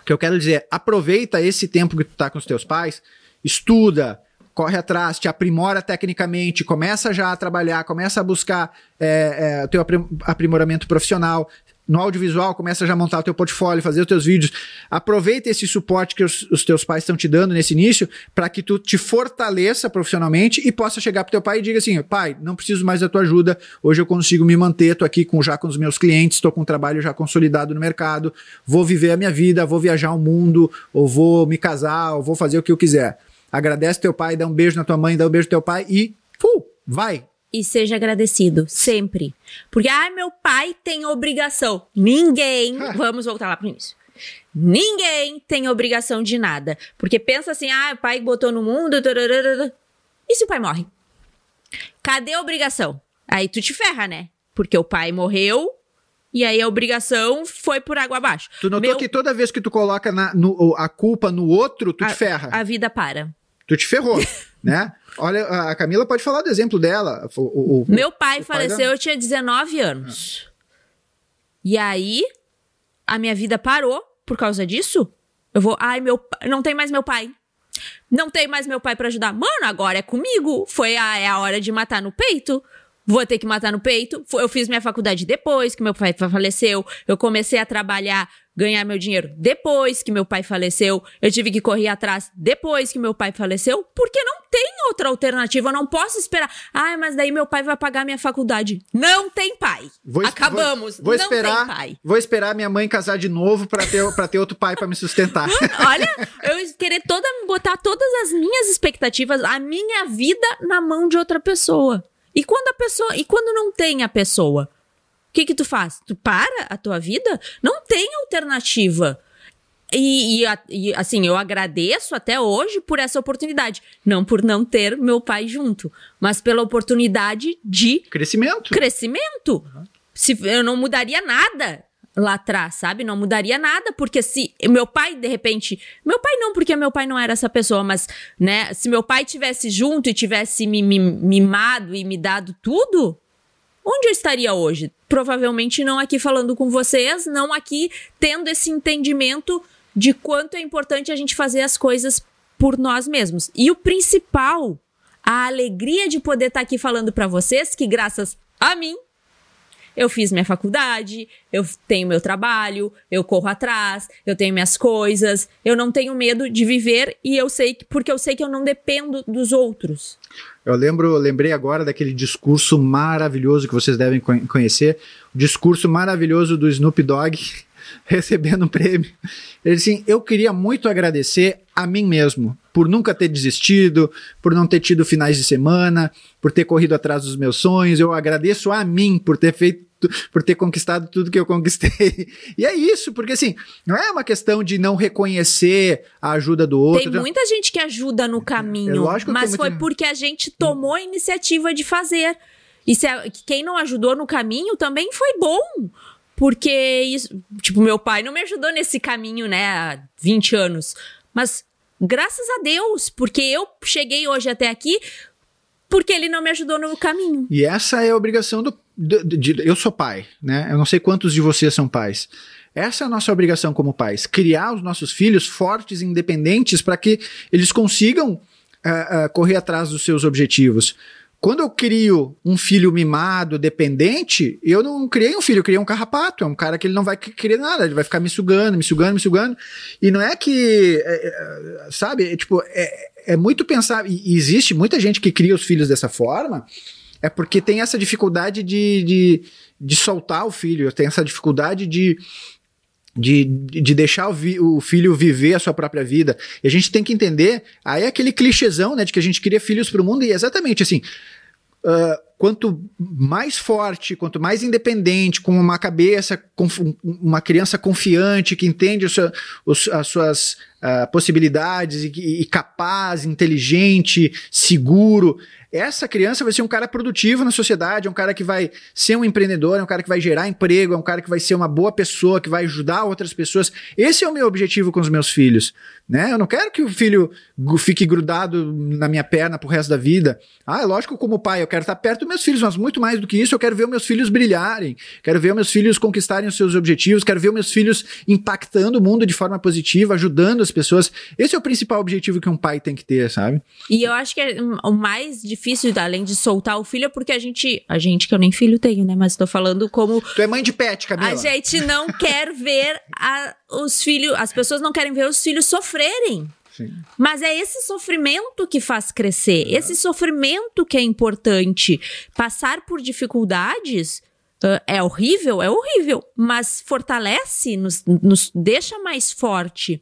O que eu quero dizer, aproveita esse tempo que tu tá com os teus pais, estuda, corre atrás, te aprimora tecnicamente, começa já a trabalhar, começa a buscar é, é, teu aprimoramento profissional. No audiovisual, começa já a montar o teu portfólio, fazer os teus vídeos. Aproveita esse suporte que os, os teus pais estão te dando nesse início para que tu te fortaleça profissionalmente e possa chegar pro teu pai e diga assim: pai, não preciso mais da tua ajuda, hoje eu consigo me manter, tô aqui com, já com os meus clientes, estou com um trabalho já consolidado no mercado, vou viver a minha vida, vou viajar o mundo, ou vou me casar, ou vou fazer o que eu quiser agradece teu pai, dá um beijo na tua mãe, dá um beijo no teu pai e fu, vai. E seja agradecido, sempre. Porque, ah, meu pai tem obrigação. Ninguém, vamos voltar lá pro início. Ninguém tem obrigação de nada. Porque pensa assim, ah, o pai botou no mundo. E se o pai morre? Cadê a obrigação? Aí tu te ferra, né? Porque o pai morreu, e aí a obrigação foi por água abaixo. Tu notou Meu... que toda vez que tu coloca na, no, a culpa no outro, tu a, te ferra. A vida para tu te ferrou, né? Olha, a Camila pode falar do exemplo dela. O, o, Meu pai faleceu, pai da... eu tinha 19 anos. Ah. E aí, a minha vida parou por causa disso. Eu vou, ai, meu não tem mais meu pai. Não tem mais meu pai para ajudar. Mano, agora é comigo. Foi a, é a hora de matar no peito. Vou ter que matar no peito. Eu fiz minha faculdade depois que meu pai faleceu. Eu comecei a trabalhar ganhar meu dinheiro depois que meu pai faleceu, eu tive que correr atrás depois que meu pai faleceu, porque não tem outra alternativa, eu não posso esperar. Ah, mas daí meu pai vai pagar minha faculdade. Não tem pai. Vou, Acabamos. Vou, vou não esperar, tem pai. Vou esperar minha mãe casar de novo para ter para ter outro pai para me sustentar. Olha, eu querer toda botar todas as minhas expectativas, a minha vida na mão de outra pessoa. E quando a pessoa, e quando não tem a pessoa, que que tu faz? Tu para a tua vida? Não tem alternativa. E, e, e, assim, eu agradeço até hoje por essa oportunidade. Não por não ter meu pai junto, mas pela oportunidade de. Crescimento. Crescimento. Uhum. Se, eu não mudaria nada lá atrás, sabe? Não mudaria nada, porque se meu pai, de repente. Meu pai não, porque meu pai não era essa pessoa, mas, né? Se meu pai tivesse junto e tivesse me, mimado e me dado tudo, onde eu estaria hoje? Provavelmente não aqui falando com vocês, não aqui tendo esse entendimento de quanto é importante a gente fazer as coisas por nós mesmos. E o principal, a alegria de poder estar aqui falando para vocês que graças a mim eu fiz minha faculdade, eu tenho meu trabalho, eu corro atrás, eu tenho minhas coisas, eu não tenho medo de viver e eu sei que porque eu sei que eu não dependo dos outros. Eu lembro, lembrei agora daquele discurso maravilhoso que vocês devem conhecer, o discurso maravilhoso do Snoop Dogg recebendo um prêmio. Ele disse assim: Eu queria muito agradecer a mim mesmo por nunca ter desistido, por não ter tido finais de semana, por ter corrido atrás dos meus sonhos. Eu agradeço a mim por ter feito por ter conquistado tudo que eu conquistei. E é isso, porque assim, não é uma questão de não reconhecer a ajuda do outro. Tem muita gente que ajuda no caminho, é mas foi porque a gente tomou a iniciativa de fazer. E se a, quem não ajudou no caminho também foi bom. Porque isso, tipo, meu pai não me ajudou nesse caminho, né, há 20 anos. Mas graças a Deus, porque eu cheguei hoje até aqui porque ele não me ajudou no caminho. E essa é a obrigação do. De, eu sou pai, né? Eu não sei quantos de vocês são pais. Essa é a nossa obrigação como pais: criar os nossos filhos fortes e independentes para que eles consigam uh, uh, correr atrás dos seus objetivos. Quando eu crio um filho mimado, dependente, eu não criei um filho, eu criei um carrapato. É um cara que ele não vai querer nada, ele vai ficar me sugando, me sugando, me sugando. E não é que, é, é, sabe, é, tipo, é, é muito pensar. E existe muita gente que cria os filhos dessa forma. é porque tem essa dificuldade de, de, de soltar o filho, tem essa dificuldade de, de, de deixar o, vi, o, filho viver a sua própria vida. E a gente tem que entender, aí é aquele clichêzão, né, de que a gente cria filhos para o mundo, e é exatamente assim, uh, quanto mais forte, quanto mais independente, com uma cabeça, com uma criança confiante, que entende seu, os, as suas uh, possibilidades e, e capaz, inteligente, seguro, essa criança vai ser um cara produtivo na sociedade, é um cara que vai ser um empreendedor, é um cara que vai gerar emprego, é um cara que vai ser uma boa pessoa, que vai ajudar outras pessoas. Esse é o meu objetivo com os meus filhos. Né? Eu não quero que o filho fique grudado na minha perna pro resto da vida. Ah, é lógico, como pai, eu quero estar perto dos meus filhos, mas muito mais do que isso, eu quero ver meus filhos brilharem, quero ver meus filhos conquistarem os seus objetivos, quero ver meus filhos impactando o mundo de forma positiva, ajudando as pessoas. Esse é o principal objetivo que um pai tem que ter, sabe? E eu acho que é o mais difícil, além de soltar o filho, é porque a gente, a gente que eu nem filho tenho, né? Mas estou falando como. Tu é mãe de pet, Camila. A gente não quer ver a, os filhos, as pessoas não querem ver os filhos sofrerem. Sim. Mas é esse sofrimento que faz crescer, é. esse sofrimento que é importante. Passar por dificuldades é horrível, é horrível, mas fortalece, nos, nos deixa mais forte.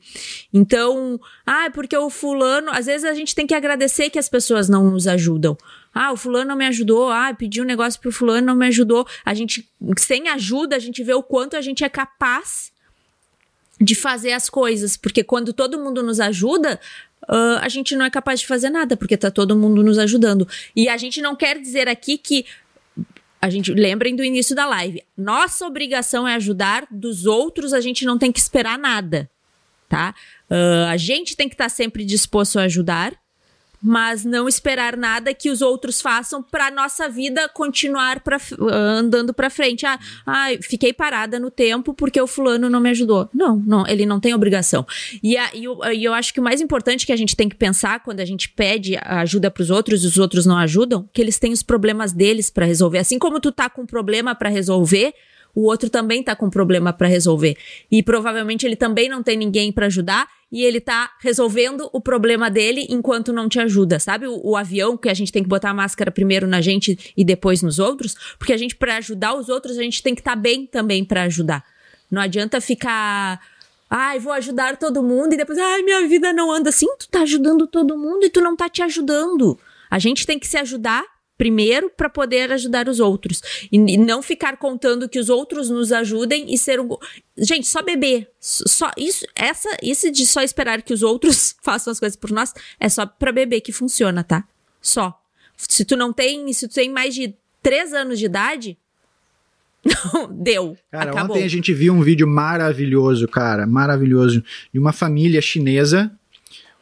Então, ah, porque o fulano, às vezes a gente tem que agradecer que as pessoas não nos ajudam. Ah, o fulano não me ajudou. Ah, pedi um negócio pro fulano, não me ajudou. A gente, sem ajuda, a gente vê o quanto a gente é capaz de fazer as coisas, porque quando todo mundo nos ajuda, uh, a gente não é capaz de fazer nada, porque tá todo mundo nos ajudando. E a gente não quer dizer aqui que a gente lembrem do início da live. Nossa obrigação é ajudar, dos outros a gente não tem que esperar nada, tá? Uh, a gente tem que estar tá sempre disposto a ajudar mas não esperar nada que os outros façam para nossa vida continuar pra, andando para frente. Ah, ah, fiquei parada no tempo porque o fulano não me ajudou. Não, não, ele não tem obrigação. E, a, e, eu, e eu acho que o mais importante que a gente tem que pensar quando a gente pede ajuda para os outros e os outros não ajudam, que eles têm os problemas deles para resolver. Assim como tu tá com um problema para resolver, o outro também tá com um problema para resolver. E provavelmente ele também não tem ninguém para ajudar e ele tá resolvendo o problema dele enquanto não te ajuda, sabe? O, o, avião que a gente tem que botar a máscara primeiro na gente e depois nos outros, porque a gente para ajudar os outros a gente tem que estar tá bem também para ajudar. Não adianta ficar ai, vou ajudar todo mundo e depois, ai, minha vida não anda assim, tu tá ajudando todo mundo e tu não tá te ajudando. A gente tem que se ajudar primeiro para poder ajudar os outros. E, e, não ficar contando que os outros nos ajudem e ser um. Gente, só beber. Só isso, essa, isso de só esperar que os outros façam as coisas por nós é só para beber que funciona, tá? Só. Se tu não tem, se tu tem mais de três anos de idade, deu. Cara, acabou. ontem a gente viu um vídeo maravilhoso, cara, maravilhoso, de uma família chinesa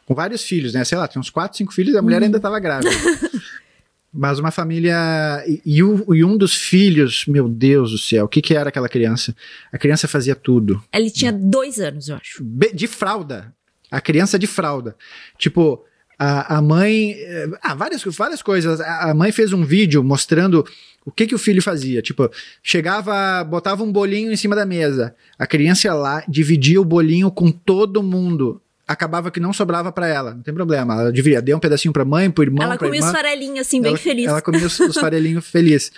com vários filhos, né? Sei lá, tem uns quatro, cinco filhos, a mulher hum. ainda tava grávida. Mas uma família. E, e, e, um dos filhos, meu Deus do céu, o que, que era aquela criança? A criança fazia tudo. Ele tinha dois anos, eu acho. De fralda. A criança de fralda. Tipo, a, a mãe. Eh, ah, várias, várias coisas. A, a mãe fez um vídeo mostrando o que, que o filho fazia? Tipo, chegava, botava um bolinho em cima da mesa. A criança ia lá, dividia o bolinho com todo mundo acabava que não sobrava para ela, não tem problema. Ela devia, deu um pedacinho pra mãe, pro irmão, Ela comia irmã. os farelinhos, assim, bem ela, feliz. Ela comia os, os farelinhos feliz.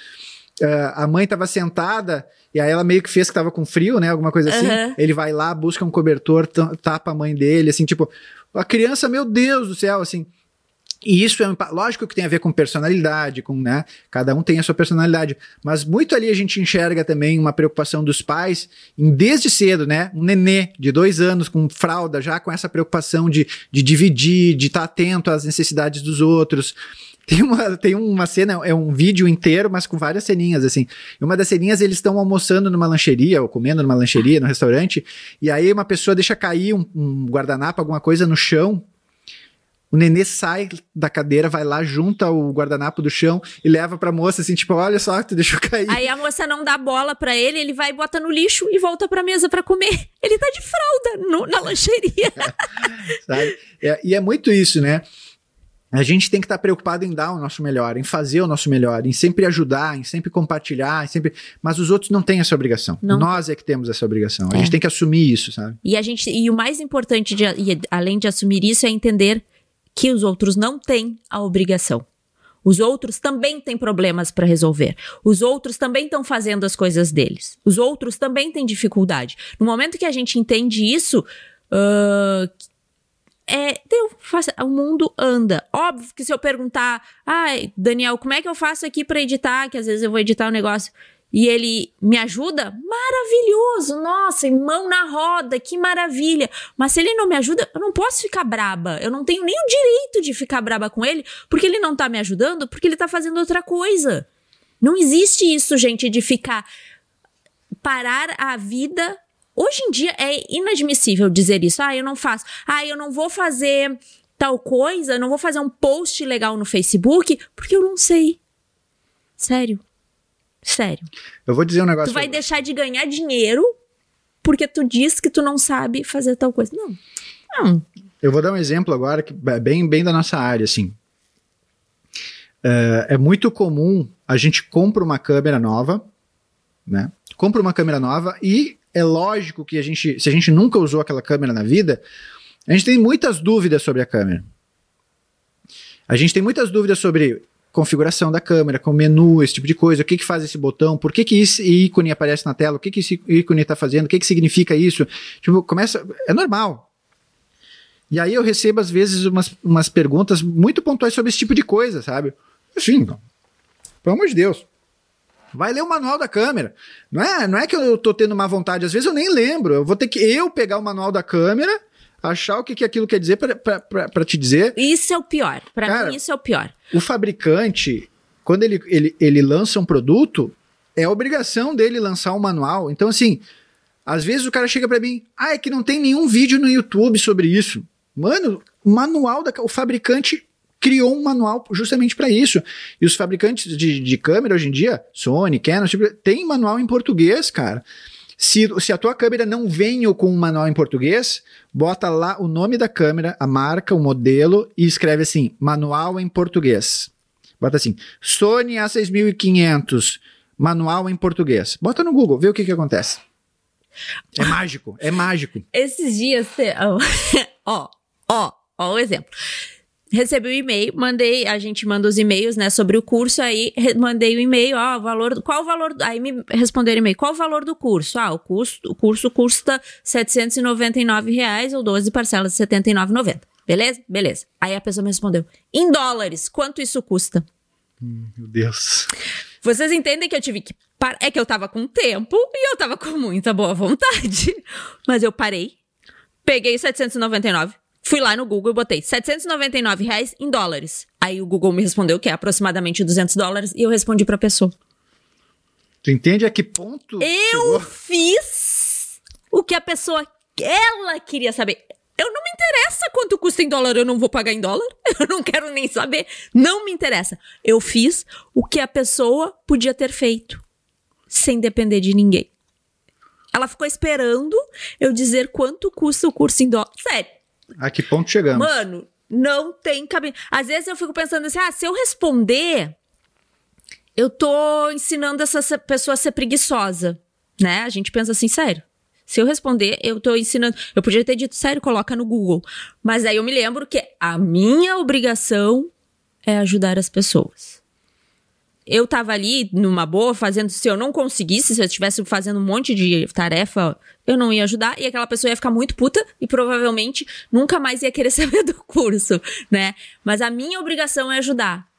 Uh, a mãe tava sentada, e aí ela meio que fez que tava com frio, né? Alguma coisa assim. Uhum. Ele vai lá, busca um cobertor, tapa a mãe dele, assim, tipo, a criança, meu Deus do céu, assim. E isso é lógico que tem a ver com personalidade, com, né? Cada um tem a sua personalidade, mas muito ali a gente enxerga também uma preocupação dos pais em desde cedo, né? Um nenê de dois anos com fralda, já com essa preocupação de, de dividir, de estar tá atento às necessidades dos outros. Tem uma, tem uma cena, é um vídeo inteiro, mas com várias ceninhas, assim. E uma das ceninhas eles estão almoçando numa lancheria, ou comendo numa lancheria, no restaurante, e aí uma pessoa deixa cair um, um guardanapo, alguma coisa no chão, o nenê sai da cadeira, vai lá, junta o guardanapo do chão e leva pra moça, assim, tipo, olha só, tu deixou cair. Aí a moça não dá bola pra ele, ele vai bota no lixo e volta pra mesa pra comer. Ele tá de fralda no, na lancheria. Sabe? É, e é muito isso, né? A gente tem que estar tá preocupado em dar o nosso melhor, em fazer o nosso melhor, em sempre ajudar, em sempre compartilhar, em sempre. Mas os outros não têm essa obrigação. Não. Nós é que temos essa obrigação. A é. gente tem que assumir isso, sabe? E a gente e o mais importante, de, além de assumir isso, é entender que os outros não têm a obrigação. Os outros também têm problemas para resolver. Os outros também estão fazendo as coisas deles. Os outros também têm dificuldade. No momento que a gente entende isso, uh, é, deu, o mundo anda. Óbvio que se eu perguntar, ai, Daniel, como é que eu faço aqui para editar? Que às vezes eu vou editar um negócio e ele me ajuda, maravilhoso, nossa, mão na roda, que maravilha. Mas se ele não me ajuda, eu não posso ficar braba. Eu não tenho nem o direito de ficar braba com ele, porque ele não tá me ajudando, porque ele tá fazendo outra coisa. Não existe isso, gente, de ficar parar a vida. Hoje em dia é inadmissível dizer isso. Ah, eu não faço. Ah, eu não vou fazer tal coisa, eu não vou fazer um post legal no Facebook, porque eu não sei. Sério. Sério. Eu vou dizer um negócio. Tu vai deixar de ganhar dinheiro porque tu diz que tu não sabe fazer tal coisa. Não. Não. Eu vou dar um exemplo agora que é bem, bem da nossa área, assim. É, é muito comum a gente compra uma câmera nova, né? Compra uma câmera nova e é lógico que a gente, se a gente nunca usou aquela câmera na vida, a gente tem muitas dúvidas sobre a câmera. A gente tem muitas dúvidas sobre configuração da câmera, com menu, esse tipo de coisa, o que, que faz esse botão, por que, que esse ícone aparece na tela, o que, que esse ícone está fazendo, o que, que significa isso. Tipo, começa. É normal. E aí eu recebo, às vezes, umas, umas perguntas muito pontuais sobre esse tipo de coisa, sabe? Assim, pelo amor de Deus. Vai ler o manual da câmera. Não é, não é que eu tô tendo má vontade, às vezes eu nem lembro. Eu vou ter que eu pegar o manual da câmera achar o que, que aquilo quer dizer para te dizer. Isso é o pior. Para mim, isso é o pior. O fabricante, quando ele, ele, ele lança um produto, é obrigação dele lançar um manual. Então, assim, às vezes o cara chega para mim, ah, é que não tem nenhum vídeo no YouTube sobre isso. Mano, manual da. O fabricante criou um manual justamente para isso. E os fabricantes de, de câmera hoje em dia, Sony, Canon, tipo, tem manual em português, cara. Se, se a tua câmera não vem com um manual em português, bota lá o nome da câmera, a marca, o modelo e escreve assim: manual em português. Bota assim: Sony A6500, manual em português. Bota no Google, vê o que que acontece. É mágico, é mágico. Esses dias, ó, ó, ó o exemplo recebi o um e-mail, mandei, a gente manda os e-mails, né, sobre o curso, aí mandei o um e-mail, ó, o valor, qual o valor, aí me responderam e-mail, qual o valor do curso? Ah, o curso, o curso custa 799 reais ou 12 parcelas de 79,90. Beleza? Beleza. Aí a pessoa me respondeu, em dólares, quanto isso custa? Hum, meu Deus. Vocês entendem que eu tive que parar, é que eu tava com tempo e eu tava com muita boa vontade, mas eu parei, peguei 799, Fui lá no Google e botei 799 reais em dólares. Aí o Google me respondeu que é aproximadamente 200 dólares e eu respondi pra pessoa. Tu entende a que ponto? Eu chegou? fiz o que a pessoa, ela queria saber. Eu não me interessa quanto custa em dólar, eu não vou pagar em dólar. Eu não quero nem saber. Não me interessa. Eu fiz o que a pessoa podia ter feito, sem depender de ninguém. Ela ficou esperando eu dizer quanto custa o curso em dólar. Sério, a que ponto chegamos? Mano, não tem cabimento. Às vezes eu fico pensando assim, ah, se eu responder, eu tô ensinando essa pessoa a ser preguiçosa, né? A gente pensa assim, sério. Se eu responder, eu tô ensinando. Eu podia ter dito, sério, coloca no Google. Mas aí eu me lembro que a minha obrigação é ajudar as pessoas eu tava ali numa boa fazendo, se eu não conseguisse, se eu estivesse fazendo um monte de tarefa, eu não ia ajudar e aquela pessoa ia ficar muito puta e provavelmente nunca mais ia querer saber do curso, né? Mas a minha obrigação é ajudar.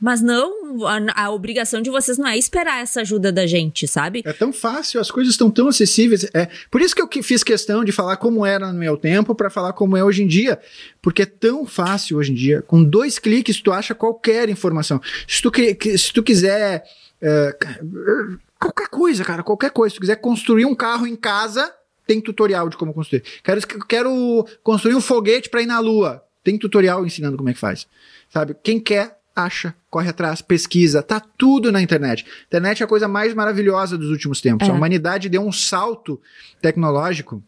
Mas não, a, a, obrigação de vocês não é esperar essa ajuda da gente, sabe? É tão fácil, as coisas estão tão acessíveis. É por isso que eu fiz questão de falar como era no meu tempo para falar como é hoje em dia, porque é tão fácil hoje em dia. Com dois cliques tu acha qualquer informação. Se tu, se tu quiser é, qualquer coisa, cara, qualquer coisa. Se tu quiser construir um carro em casa, tem tutorial de como construir. Quero, quero construir um foguete para ir na Lua. Tem tutorial ensinando como é que faz. Sabe? Quem quer acha, corre atrás, pesquisa, tá tudo na internet. A internet é a coisa mais maravilhosa dos últimos tempos. É. A humanidade deu um salto tecnológico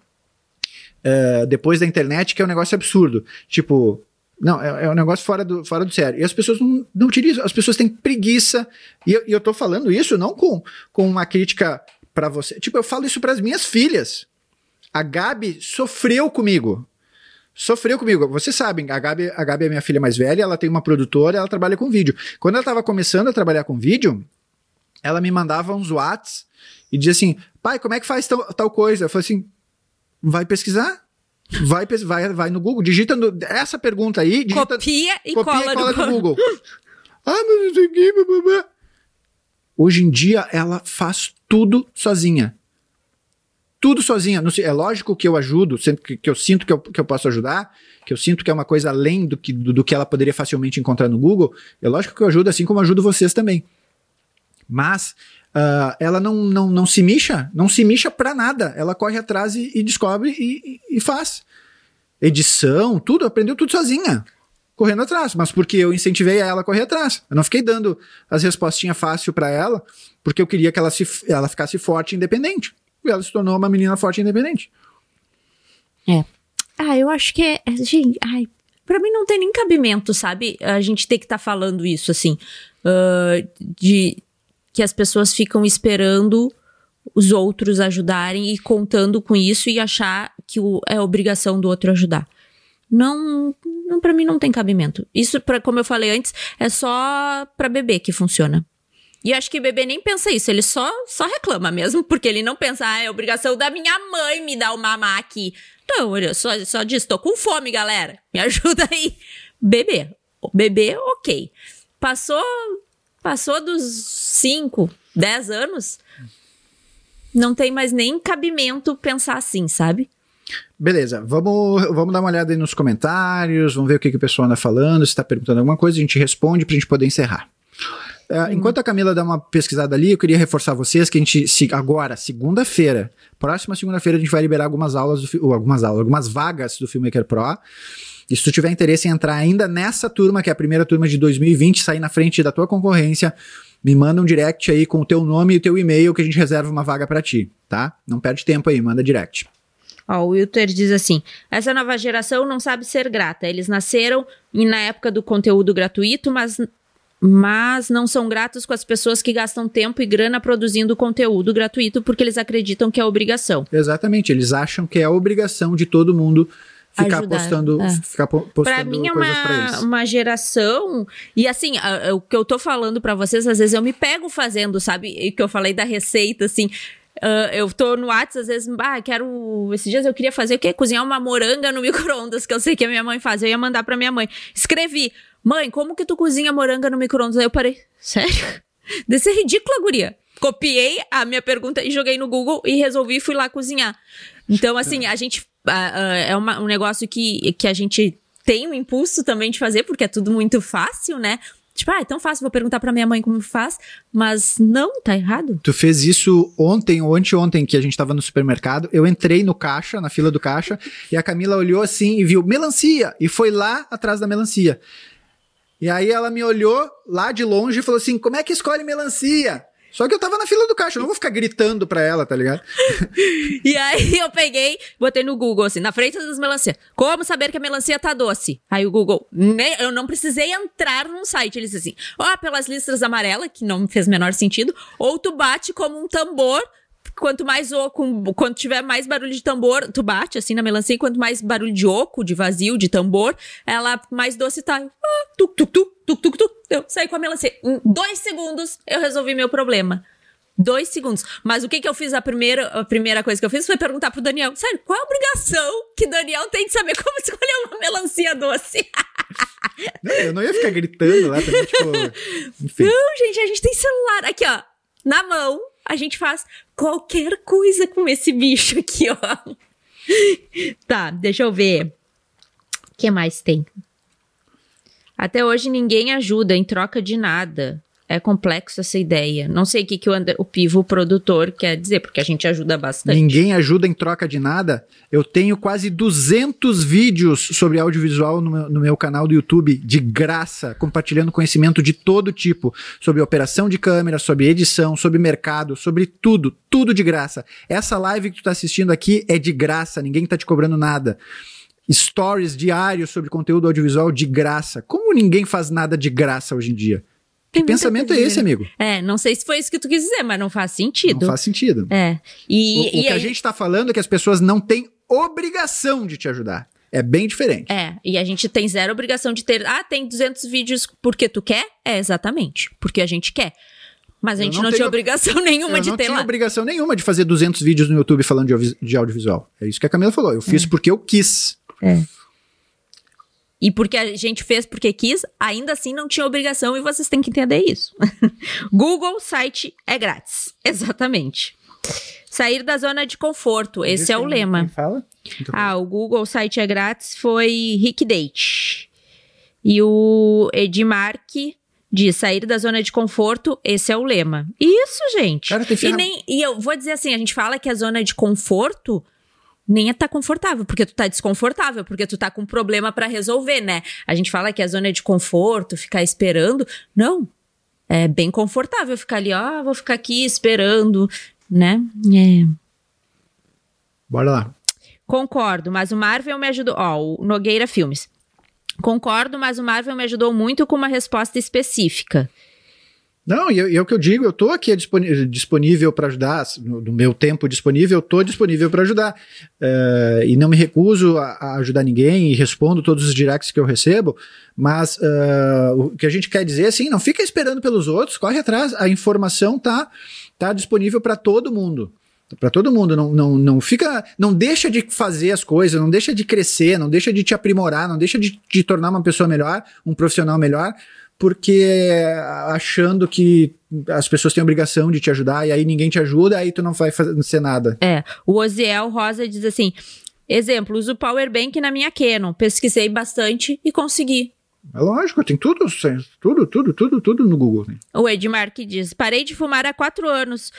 uh, depois da internet que é um negócio absurdo. Tipo, não, é, é, um negócio fora do, fora do sério. E as pessoas não, não utilizam, as pessoas têm preguiça. E eu, e eu tô falando isso não com, com uma crítica para você. Tipo, eu falo isso para as minhas filhas. A Gabi sofreu comigo sofreu comigo. Vocês sabem, a Gabi, a Gabi é minha filha mais velha, ela tem uma produtora, ela trabalha com vídeo. Quando ela tava começando a trabalhar com vídeo, ela me mandava uns whats e dizia assim, pai, como é que faz tal, tal coisa? Eu falei assim, vai pesquisar? Vai, vai, vai no Google, digita no- essa pergunta aí, digita, Copia e copia cola, e cola no no Google. ah, mas não sei o que, blá, blá, blá. Hoje em dia ela faz tudo sozinha. Tudo sozinha. É lógico que eu ajudo, que, que eu sinto que eu, que eu posso ajudar, que eu sinto que é uma coisa além do que, do, do que ela poderia facilmente encontrar no Google. É lógico que eu ajudo, assim como ajudo vocês também. Mas ah, ela não, não, não se mixa, não se mixa pra nada. Ela corre atrás e, e descobre e, e- e faz. Edição, tudo, aprendeu tudo sozinha. Correndo atrás, mas porque eu incentivei ela a correr atrás. Eu não fiquei dando as respostinhas fácil pra ela, porque eu queria que ela, se, ela ficasse forte e independente. E ela se tornou uma menina forte e independente. Ah, eu acho que é. é, Gente, ai, pra mim não tem nem cabimento, sabe? A gente tem que estar falando isso, assim. ah, de que as pessoas ficam esperando os outros ajudarem e contando com isso e achar que o- é obrigação do outro ajudar. Não, não para mim não tem cabimento. Isso, pra, como eu falei antes, é só pra bebê que funciona. E acho que bebê nem pensa isso, ele só, só reclama mesmo, porque ele não pensa, ah, é obrigação da minha mãe me dar o mamar aqui. Não, só, só diz, tô com fome, galera, me ajuda aí. Bebê, bebê, ok. Passou, passou dos 5, 10 anos, não tem mais nem cabimento pensar assim, sabe? Beleza, vamos, vamos dar uma olhada aí nos comentários, vamos ver o que, que o pessoal anda falando, se está perguntando alguma coisa, a gente responde pra gente poder encerrar. Ah, Enquanto a Camila dá uma pesquisada ali, eu queria reforçar vocês que a gente, se- agora, segunda-feira, próxima segunda-feira, a gente vai liberar algumas aulas, do, algumas aulas, algumas vagas do Filmmaker Pro. E se tu tiver interesse em entrar ainda nessa turma, que é a primeira turma de 2020, sair na frente da tua concorrência, me manda um direct aí com o teu nome e o teu e-mail que a gente reserva uma vaga pra ti, tá? Não perde tempo aí, manda direct. Ó, o Wilter diz assim: essa nova geração não sabe ser grata. Eles nasceram na época do conteúdo gratuito, mas, mas não são gratos com as pessoas que gastam tempo e grana produzindo conteúdo gratuito porque eles acreditam que é obrigação. Exatamente, eles acham que é a obrigação de todo mundo ficar Ajudar, postando, é. ficar po- postando Pra mim é uma, eles. uma geração. E assim, a- a- o que eu tô falando pra vocês, às vezes eu me pego fazendo, sabe? E que eu falei da receita, assim. Ah, eu tô no WhatsApp, às vezes, ah, quero. Esses dias eu queria fazer o quê? Cozinhar uma moranga no micro-ondas, que eu sei que a minha mãe faz. Eu ia mandar pra minha mãe. Escrevi, mãe, como que tu cozinha moranga no micro-ondas? Aí eu parei, sério? Deve ser ridícula, guria. Copiei a minha pergunta e joguei no Google e resolvi fui lá cozinhar. Então, assim, a gente. ah, ah, é uma- um negócio que, que a gente tem o impulso também de fazer, porque é tudo muito fácil, né? Tipo, ah, é tão fácil, vou perguntar pra minha mãe como faz. Mas não, tá errado. Tu fez isso ontem ou anteontem que a gente tava no supermercado. Eu entrei no caixa, na fila do caixa, e a Camila olhou assim e viu melancia e foi lá atrás da melancia. E aí ela me olhou lá de longe e falou assim: "Como é que escolhe melancia?" Só que eu tava na fila do caixa, eu não vou ficar gritando pra ela, tá ligado? E aí eu peguei, botei no Google, assim, na frente das melancias. Como saber que a melancia tá doce? Aí o Google, né, eu não precisei entrar num site. Ele disse assim, ó, pelas listras amarelas, que não fez o menor sentido, ou tu bate como um tambor, quanto mais oco, quanto tiver mais barulho de tambor, tu bate assim na melancia, e quanto mais barulho de oco, de vazio, de tambor, ela mais doce tá. Ah, tuc, tuc, tuc, tuc, tuc, tuc. Eu saí com a melancia. Em dois segundos, eu resolvi meu problema. Dois segundos. Mas o que que eu fiz? A primeira, a primeira coisa que eu fiz foi perguntar pro Daniel. Sério, qual é a obrigação que Daniel tem de saber como escolher uma melancia doce? Não, eu não ia ficar gritando lá também, tipo. Enfim. Não, gente, a gente tem celular. Aqui, ó. Na mão, a gente faz qualquer coisa com esse bicho aqui, ó. Tá, deixa eu ver. O que mais tem? Até hoje ninguém ajuda em troca de nada. É complexo essa ideia. Não sei o que, que o, o Pivo, produtor, quer dizer, porque a gente ajuda bastante. Ninguém ajuda em troca de nada. Eu tenho quase 200 vídeos sobre audiovisual no meu, no meu canal do YouTube, de graça, compartilhando conhecimento de todo tipo, sobre operação de câmera, sobre edição, sobre mercado, sobre tudo, tudo de graça. Essa live que tu tá assistindo aqui é de graça, ninguém tá te cobrando nada. Stories diários sobre conteúdo audiovisual de graça. Como ninguém faz nada de graça hoje em dia? Tem Que pensamento é esse, né? amigo? É, não sei se foi isso que tu quis dizer, mas não faz sentido. Não faz sentido. É. E, O, o e que a aí- gente tá falando é que as pessoas não têm obrigação de te ajudar. É bem diferente. É, e a gente tem zero obrigação de ter. Ah, tem 200 vídeos porque tu quer? É, exatamente. Porque a gente quer. Mas a Eu gente não não, tenho- tinha obrigação nenhuma eu de não ter tinha lá. obrigação nenhuma de fazer 200 vídeos no YouTube falando de, de audiovisual. É isso que a Camila falou. Eu fiz porque eu quis. E porque a gente fez porque quis, ainda assim não tinha obrigação e vocês têm que entender isso. Google site é grátis. Exatamente. Sair da zona de conforto, esse é o lema. Fala? Ah, o Google site é grátis foi Rick Date. E o Edmark diz sair da zona de conforto, esse é o lema. Isso, gente. Cara, e, nem, e eu vou dizer assim, a gente fala que a zona de conforto nem é tá confortável, porque tu tá desconfortável, porque tu tá com um problema pra resolver, né? A gente fala que a zona de conforto, ficar esperando, não. É bem confortável ficar ali, ó, vou ficar aqui esperando, né? É. Bora lá. Concordo, mas o Marvel me ajudou. Ó, o Nogueira Filmes. Concordo, mas o Marvel me ajudou muito com uma resposta específica. Não, e, é o que eu digo, eu tô aqui disponível para ajudar, no, meu tempo disponível, eu tô disponível para ajudar. Eh, e não me recuso a, a ajudar ninguém e respondo todos os directs que eu recebo, mas eh, o que a gente quer dizer é assim, não fica esperando pelos outros, corre atrás, a informação tá, tá disponível para todo mundo. Para todo mundo, não, não, não fica, não deixa de fazer as coisas, não deixa de crescer, não deixa de te aprimorar, não deixa de te tornar uma pessoa melhor, um profissional melhor, porque achando que as pessoas têm obrigação de te ajudar e aí ninguém te ajuda, aí tu não vai fazer nada. É, o Oziel Rosa diz assim: exemplo, uso o Powerbank na minha Canon. Pesquisei bastante e consegui. É lógico, tem tudo, tudo, tudo, tudo, tudo no Google. né? O Edmark diz: parei de fumar há quatro anos.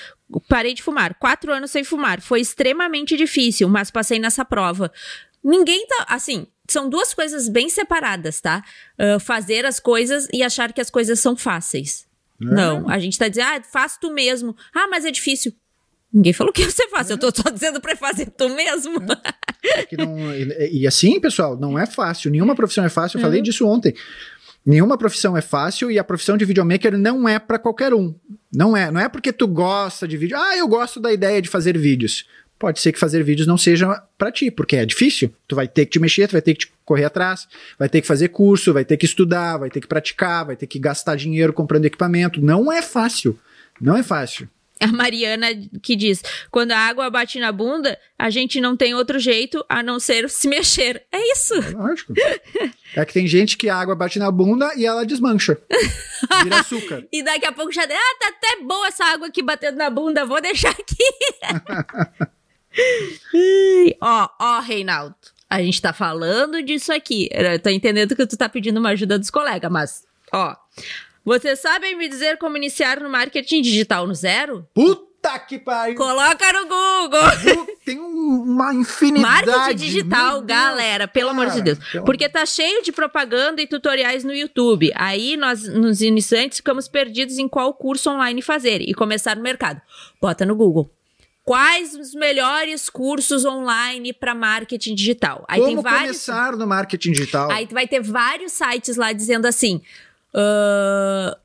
Parei de fumar, quatro anos sem fumar. Foi extremamente difícil, mas passei nessa prova. Ninguém tá. Assim, são duas coisas bem separadas, tá? Ah, fazer as coisas e achar que as coisas são fáceis. Não, a gente tá dizendo, ah, faz tu mesmo. Ah, mas é difícil. Ninguém falou que você faz, eu tô só dizendo pra fazer tu mesmo. Que não- e, e assim, pessoal, não é fácil. Nenhuma profissão é fácil. Eu falei disso ontem. Nenhuma profissão é fácil e a profissão de videomaker não é para qualquer um. Não é. Não é porque tu gosta de vídeo. Ah, eu gosto da ideia de fazer vídeos. Pode ser que fazer vídeos não seja para ti, porque é difícil. Tu vai ter que te mexer, tu vai ter que te correr atrás, vai ter que fazer curso, vai ter que estudar, vai ter que praticar, vai ter que gastar dinheiro comprando equipamento. Não é fácil. Não é fácil. A Mariana que diz: quando a água bate na bunda, a gente não tem outro jeito a não ser se mexer. É isso. Lógico. É que tem gente que a água bate na bunda e ela desmancha. Vira açúcar. E daqui a pouco já. Ah, tá até boa essa água aqui batendo na bunda, vou deixar aqui. Ó, ó, Reinaldo. A gente tá falando disso aqui. Eu tô entendendo que tu tá pedindo uma ajuda dos colegas, mas, ó. Vocês sabem me dizer como iniciar no marketing digital no zero? Puta que pariu! Coloca no Google! Tem um- uma infinidade. Marketing digital, galera, pelo amor de cara, Deus. pelo- Porque tá cheio de propaganda e tutoriais no YouTube. Aí nós, nos iniciantes, ficamos perdidos em qual curso online fazer e começar no mercado. Bota no Google. Quais os melhores cursos online para marketing digital? Aí Como tem vários. começar no marketing digital? Aí vai ter vários sites lá dizendo assim: ah,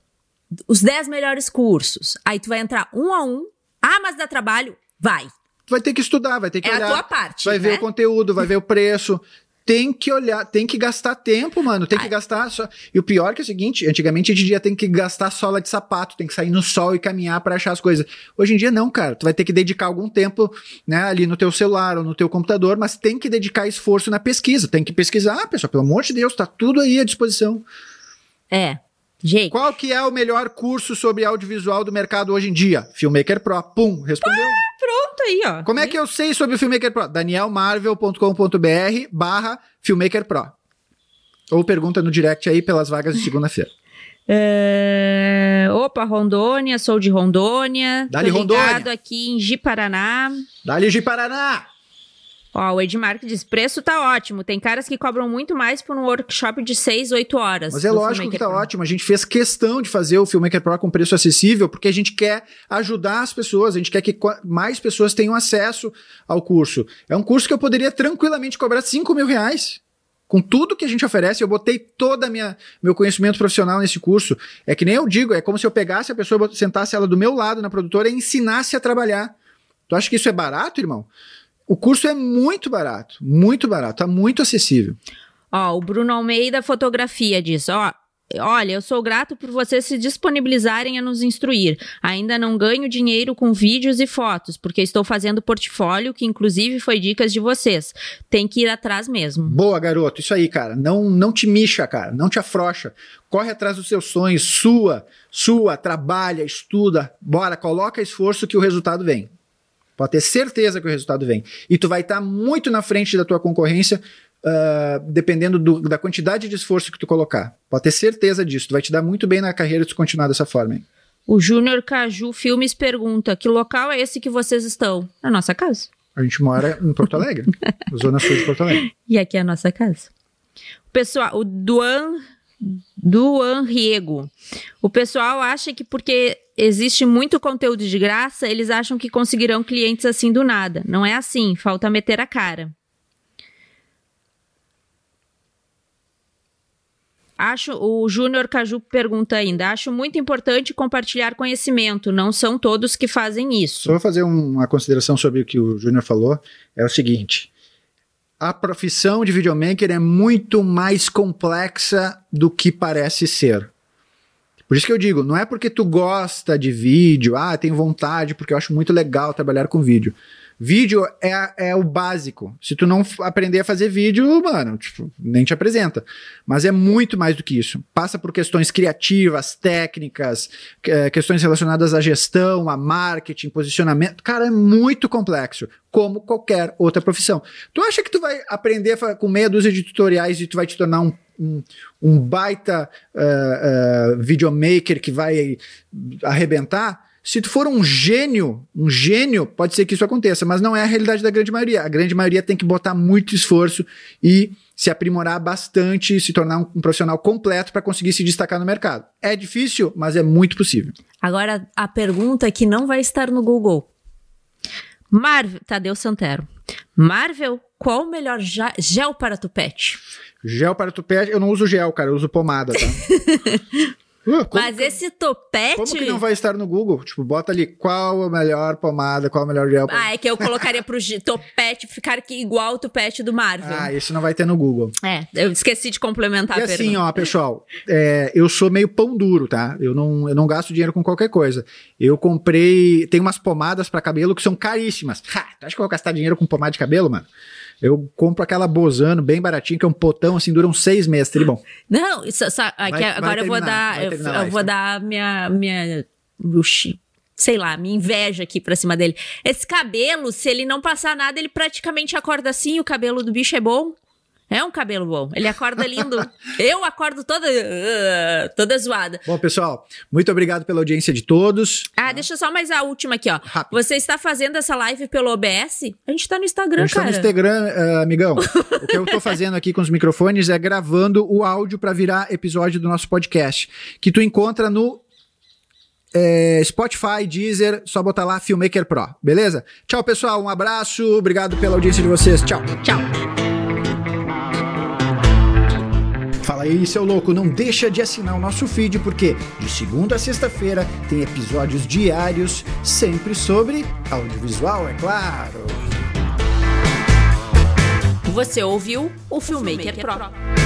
os 10 melhores cursos. Aí tu vai entrar um a um. Ah, mas dá trabalho? Vai. Tu vai ter que estudar, vai ter que É a olhar. tua parte, Vai ver né? o conteúdo, vai ver o preço. Tem que olhar, tem que gastar tempo, mano. Tem que gastar. Só... E o pior que é o seguinte: antigamente a gente dia tem que gastar sola de sapato, tem que sair no sol e caminhar pra achar as coisas. Hoje em dia não, cara. Tu vai ter que dedicar algum tempo, né, ali no teu celular ou no teu computador, mas tem que dedicar esforço na pesquisa. Tem que pesquisar, pessoal. Pelo amor de Deus, tá tudo aí à disposição. É. Gente. Qual que é o melhor curso sobre audiovisual do mercado hoje em dia? Filmmaker Pro. Pum, respondeu. Pronto aí, ó. Como é que eu sei sobre o Filmmaker Pro? danielmarvel.com.br barra Filmmaker Pro. Ou pergunta no direct aí pelas vagas de segunda-feira. É, Opa, Rondônia, sou de Rondônia. Dali, Tô Rondônia. aqui em Ji-Paraná. Dali de Paraná! Ó, o Edmark diz: preço tá ótimo. Tem caras que cobram muito mais por um workshop de 6, 8 horas. Mas é lógico que tá Pro. ótimo. A gente fez questão de fazer o Filmmaker Pro com preço acessível porque a gente quer ajudar as pessoas, a gente quer que mais pessoas tenham acesso ao curso. É um curso que eu poderia tranquilamente cobrar 5 mil reais. Com tudo que a gente oferece, eu botei toda a minha meu conhecimento profissional nesse curso. É que nem eu digo, é como se eu pegasse a pessoa, sentasse ela do meu lado na produtora e ensinasse a trabalhar. Tu acha que isso é barato, irmão? O curso é muito barato, muito barato, tá muito acessível. Ó, o Bruno Almeida Fotografia diz, ó, Olha, eu sou grato por vocês se disponibilizarem a nos instruir. Ainda não ganho dinheiro com vídeos e fotos, porque estou fazendo portfólio, que inclusive foi dicas de vocês. Tem que ir atrás mesmo. Boa, garoto. Isso aí, cara. Não, não te mixa, cara. Não te afrocha. Corre atrás dos seus sonhos. Sua, sua, trabalha, estuda. Bora, coloca esforço que o resultado vem. Pode ter certeza que o resultado vem. E tu vai estar muito na frente da tua concorrência uh, dependendo do, da quantidade de esforço que tu colocar. Pode ter certeza disso. Tu vai te dar muito bem na carreira se tu continuar dessa forma. Hein? O Júnior Caju Filmes pergunta: que local é esse que vocês estão? Na nossa casa. A gente mora em Porto Alegre, zona sul de Porto Alegre. E aqui é a nossa casa. O pessoal, o Duan Duan Riego. O pessoal acha que porque existe muito conteúdo de graça, eles acham que conseguirão clientes assim do nada. Não é assim, falta meter a cara. Acho, o Júnior Caju pergunta ainda: acho muito importante compartilhar conhecimento, não são todos que fazem isso. Só vou fazer uma consideração sobre o que o Júnior falou: é o seguinte. A profissão de videomaker é muito mais complexa do que parece ser. Por isso que eu digo, não é porque tu gosta de vídeo, ah, tem vontade, porque eu acho muito legal trabalhar com vídeo. Vídeo é, é o básico. Se tu não aprender a fazer vídeo, mano, tipo, nem te apresenta. Mas é muito mais do que isso. Passa por questões criativas, técnicas, questões relacionadas à gestão, a marketing, posicionamento. Cara, é muito complexo, como qualquer outra profissão. Tu acha que tu vai aprender com meia dúzia de tutoriais e tu vai te tornar um um, um, baita uh, uh, videomaker que vai arrebentar, se tu for um gênio, um gênio, pode ser que isso aconteça, mas não é a realidade da grande maioria. A grande maioria tem que botar muito esforço e se aprimorar bastante, se tornar um, um profissional completo para conseguir se destacar no mercado. É difícil, mas é muito possível. Agora, a pergunta que não vai estar no Google. Marvel, Tadeu Santero. Marvel, qual o melhor gel para tupete? Gel para tupete, eu não uso gel, cara, eu uso pomada, tá? Uh, Mas esse topete. Como que não vai estar no Google? Tipo, bota ali qual a melhor pomada, qual a melhor gel. Ah, é que eu colocaria pro topete ficar igual o topete do Marvel. Ah, isso não vai ter no Google. É, eu esqueci de complementar e a assim, pergunta. ó, pessoal, é, eu sou meio pão duro, tá? Eu não, eu não gasto dinheiro com qualquer coisa. Eu comprei. Tem umas pomadas para cabelo que são caríssimas. Ha, tu acha que eu vou gastar dinheiro com pomada de cabelo, mano? Eu compro aquela Bozano bem baratinho, que é um potão, assim, dura uns seis meses, tá bom? Não, isso, só, aqui, vai, agora vai eu vou dar, eu, eu vou dar minha, minha, sei lá, minha inveja aqui pra cima dele. Esse cabelo, se ele não passar nada, ele praticamente acorda assim, o cabelo do bicho é bom. É um cabelo bom. Ele acorda lindo. Eu acordo toda uh, toda zoada. Bom, pessoal, muito obrigado pela audiência de todos. Ah, deixa só mais a última aqui, ó. Rápido. Você está fazendo essa live pelo OBS? A gente está no Instagram, a gente cara. Está no Instagram, uh, amigão. o que eu estou fazendo aqui com os microfones é gravando o áudio para virar episódio do nosso podcast, que tu encontra no é, Spotify, Deezer, só botar lá Filmmaker Pro, beleza? Tchau, pessoal, um abraço, obrigado pela audiência de vocês, tchau. Tchau. Aí, seu louco, não deixa de assinar o nosso feed porque de segunda a sexta-feira tem episódios diários, sempre sobre audiovisual, é claro. Você ouviu o Filmmaker, Filmmaker Pro. Pro.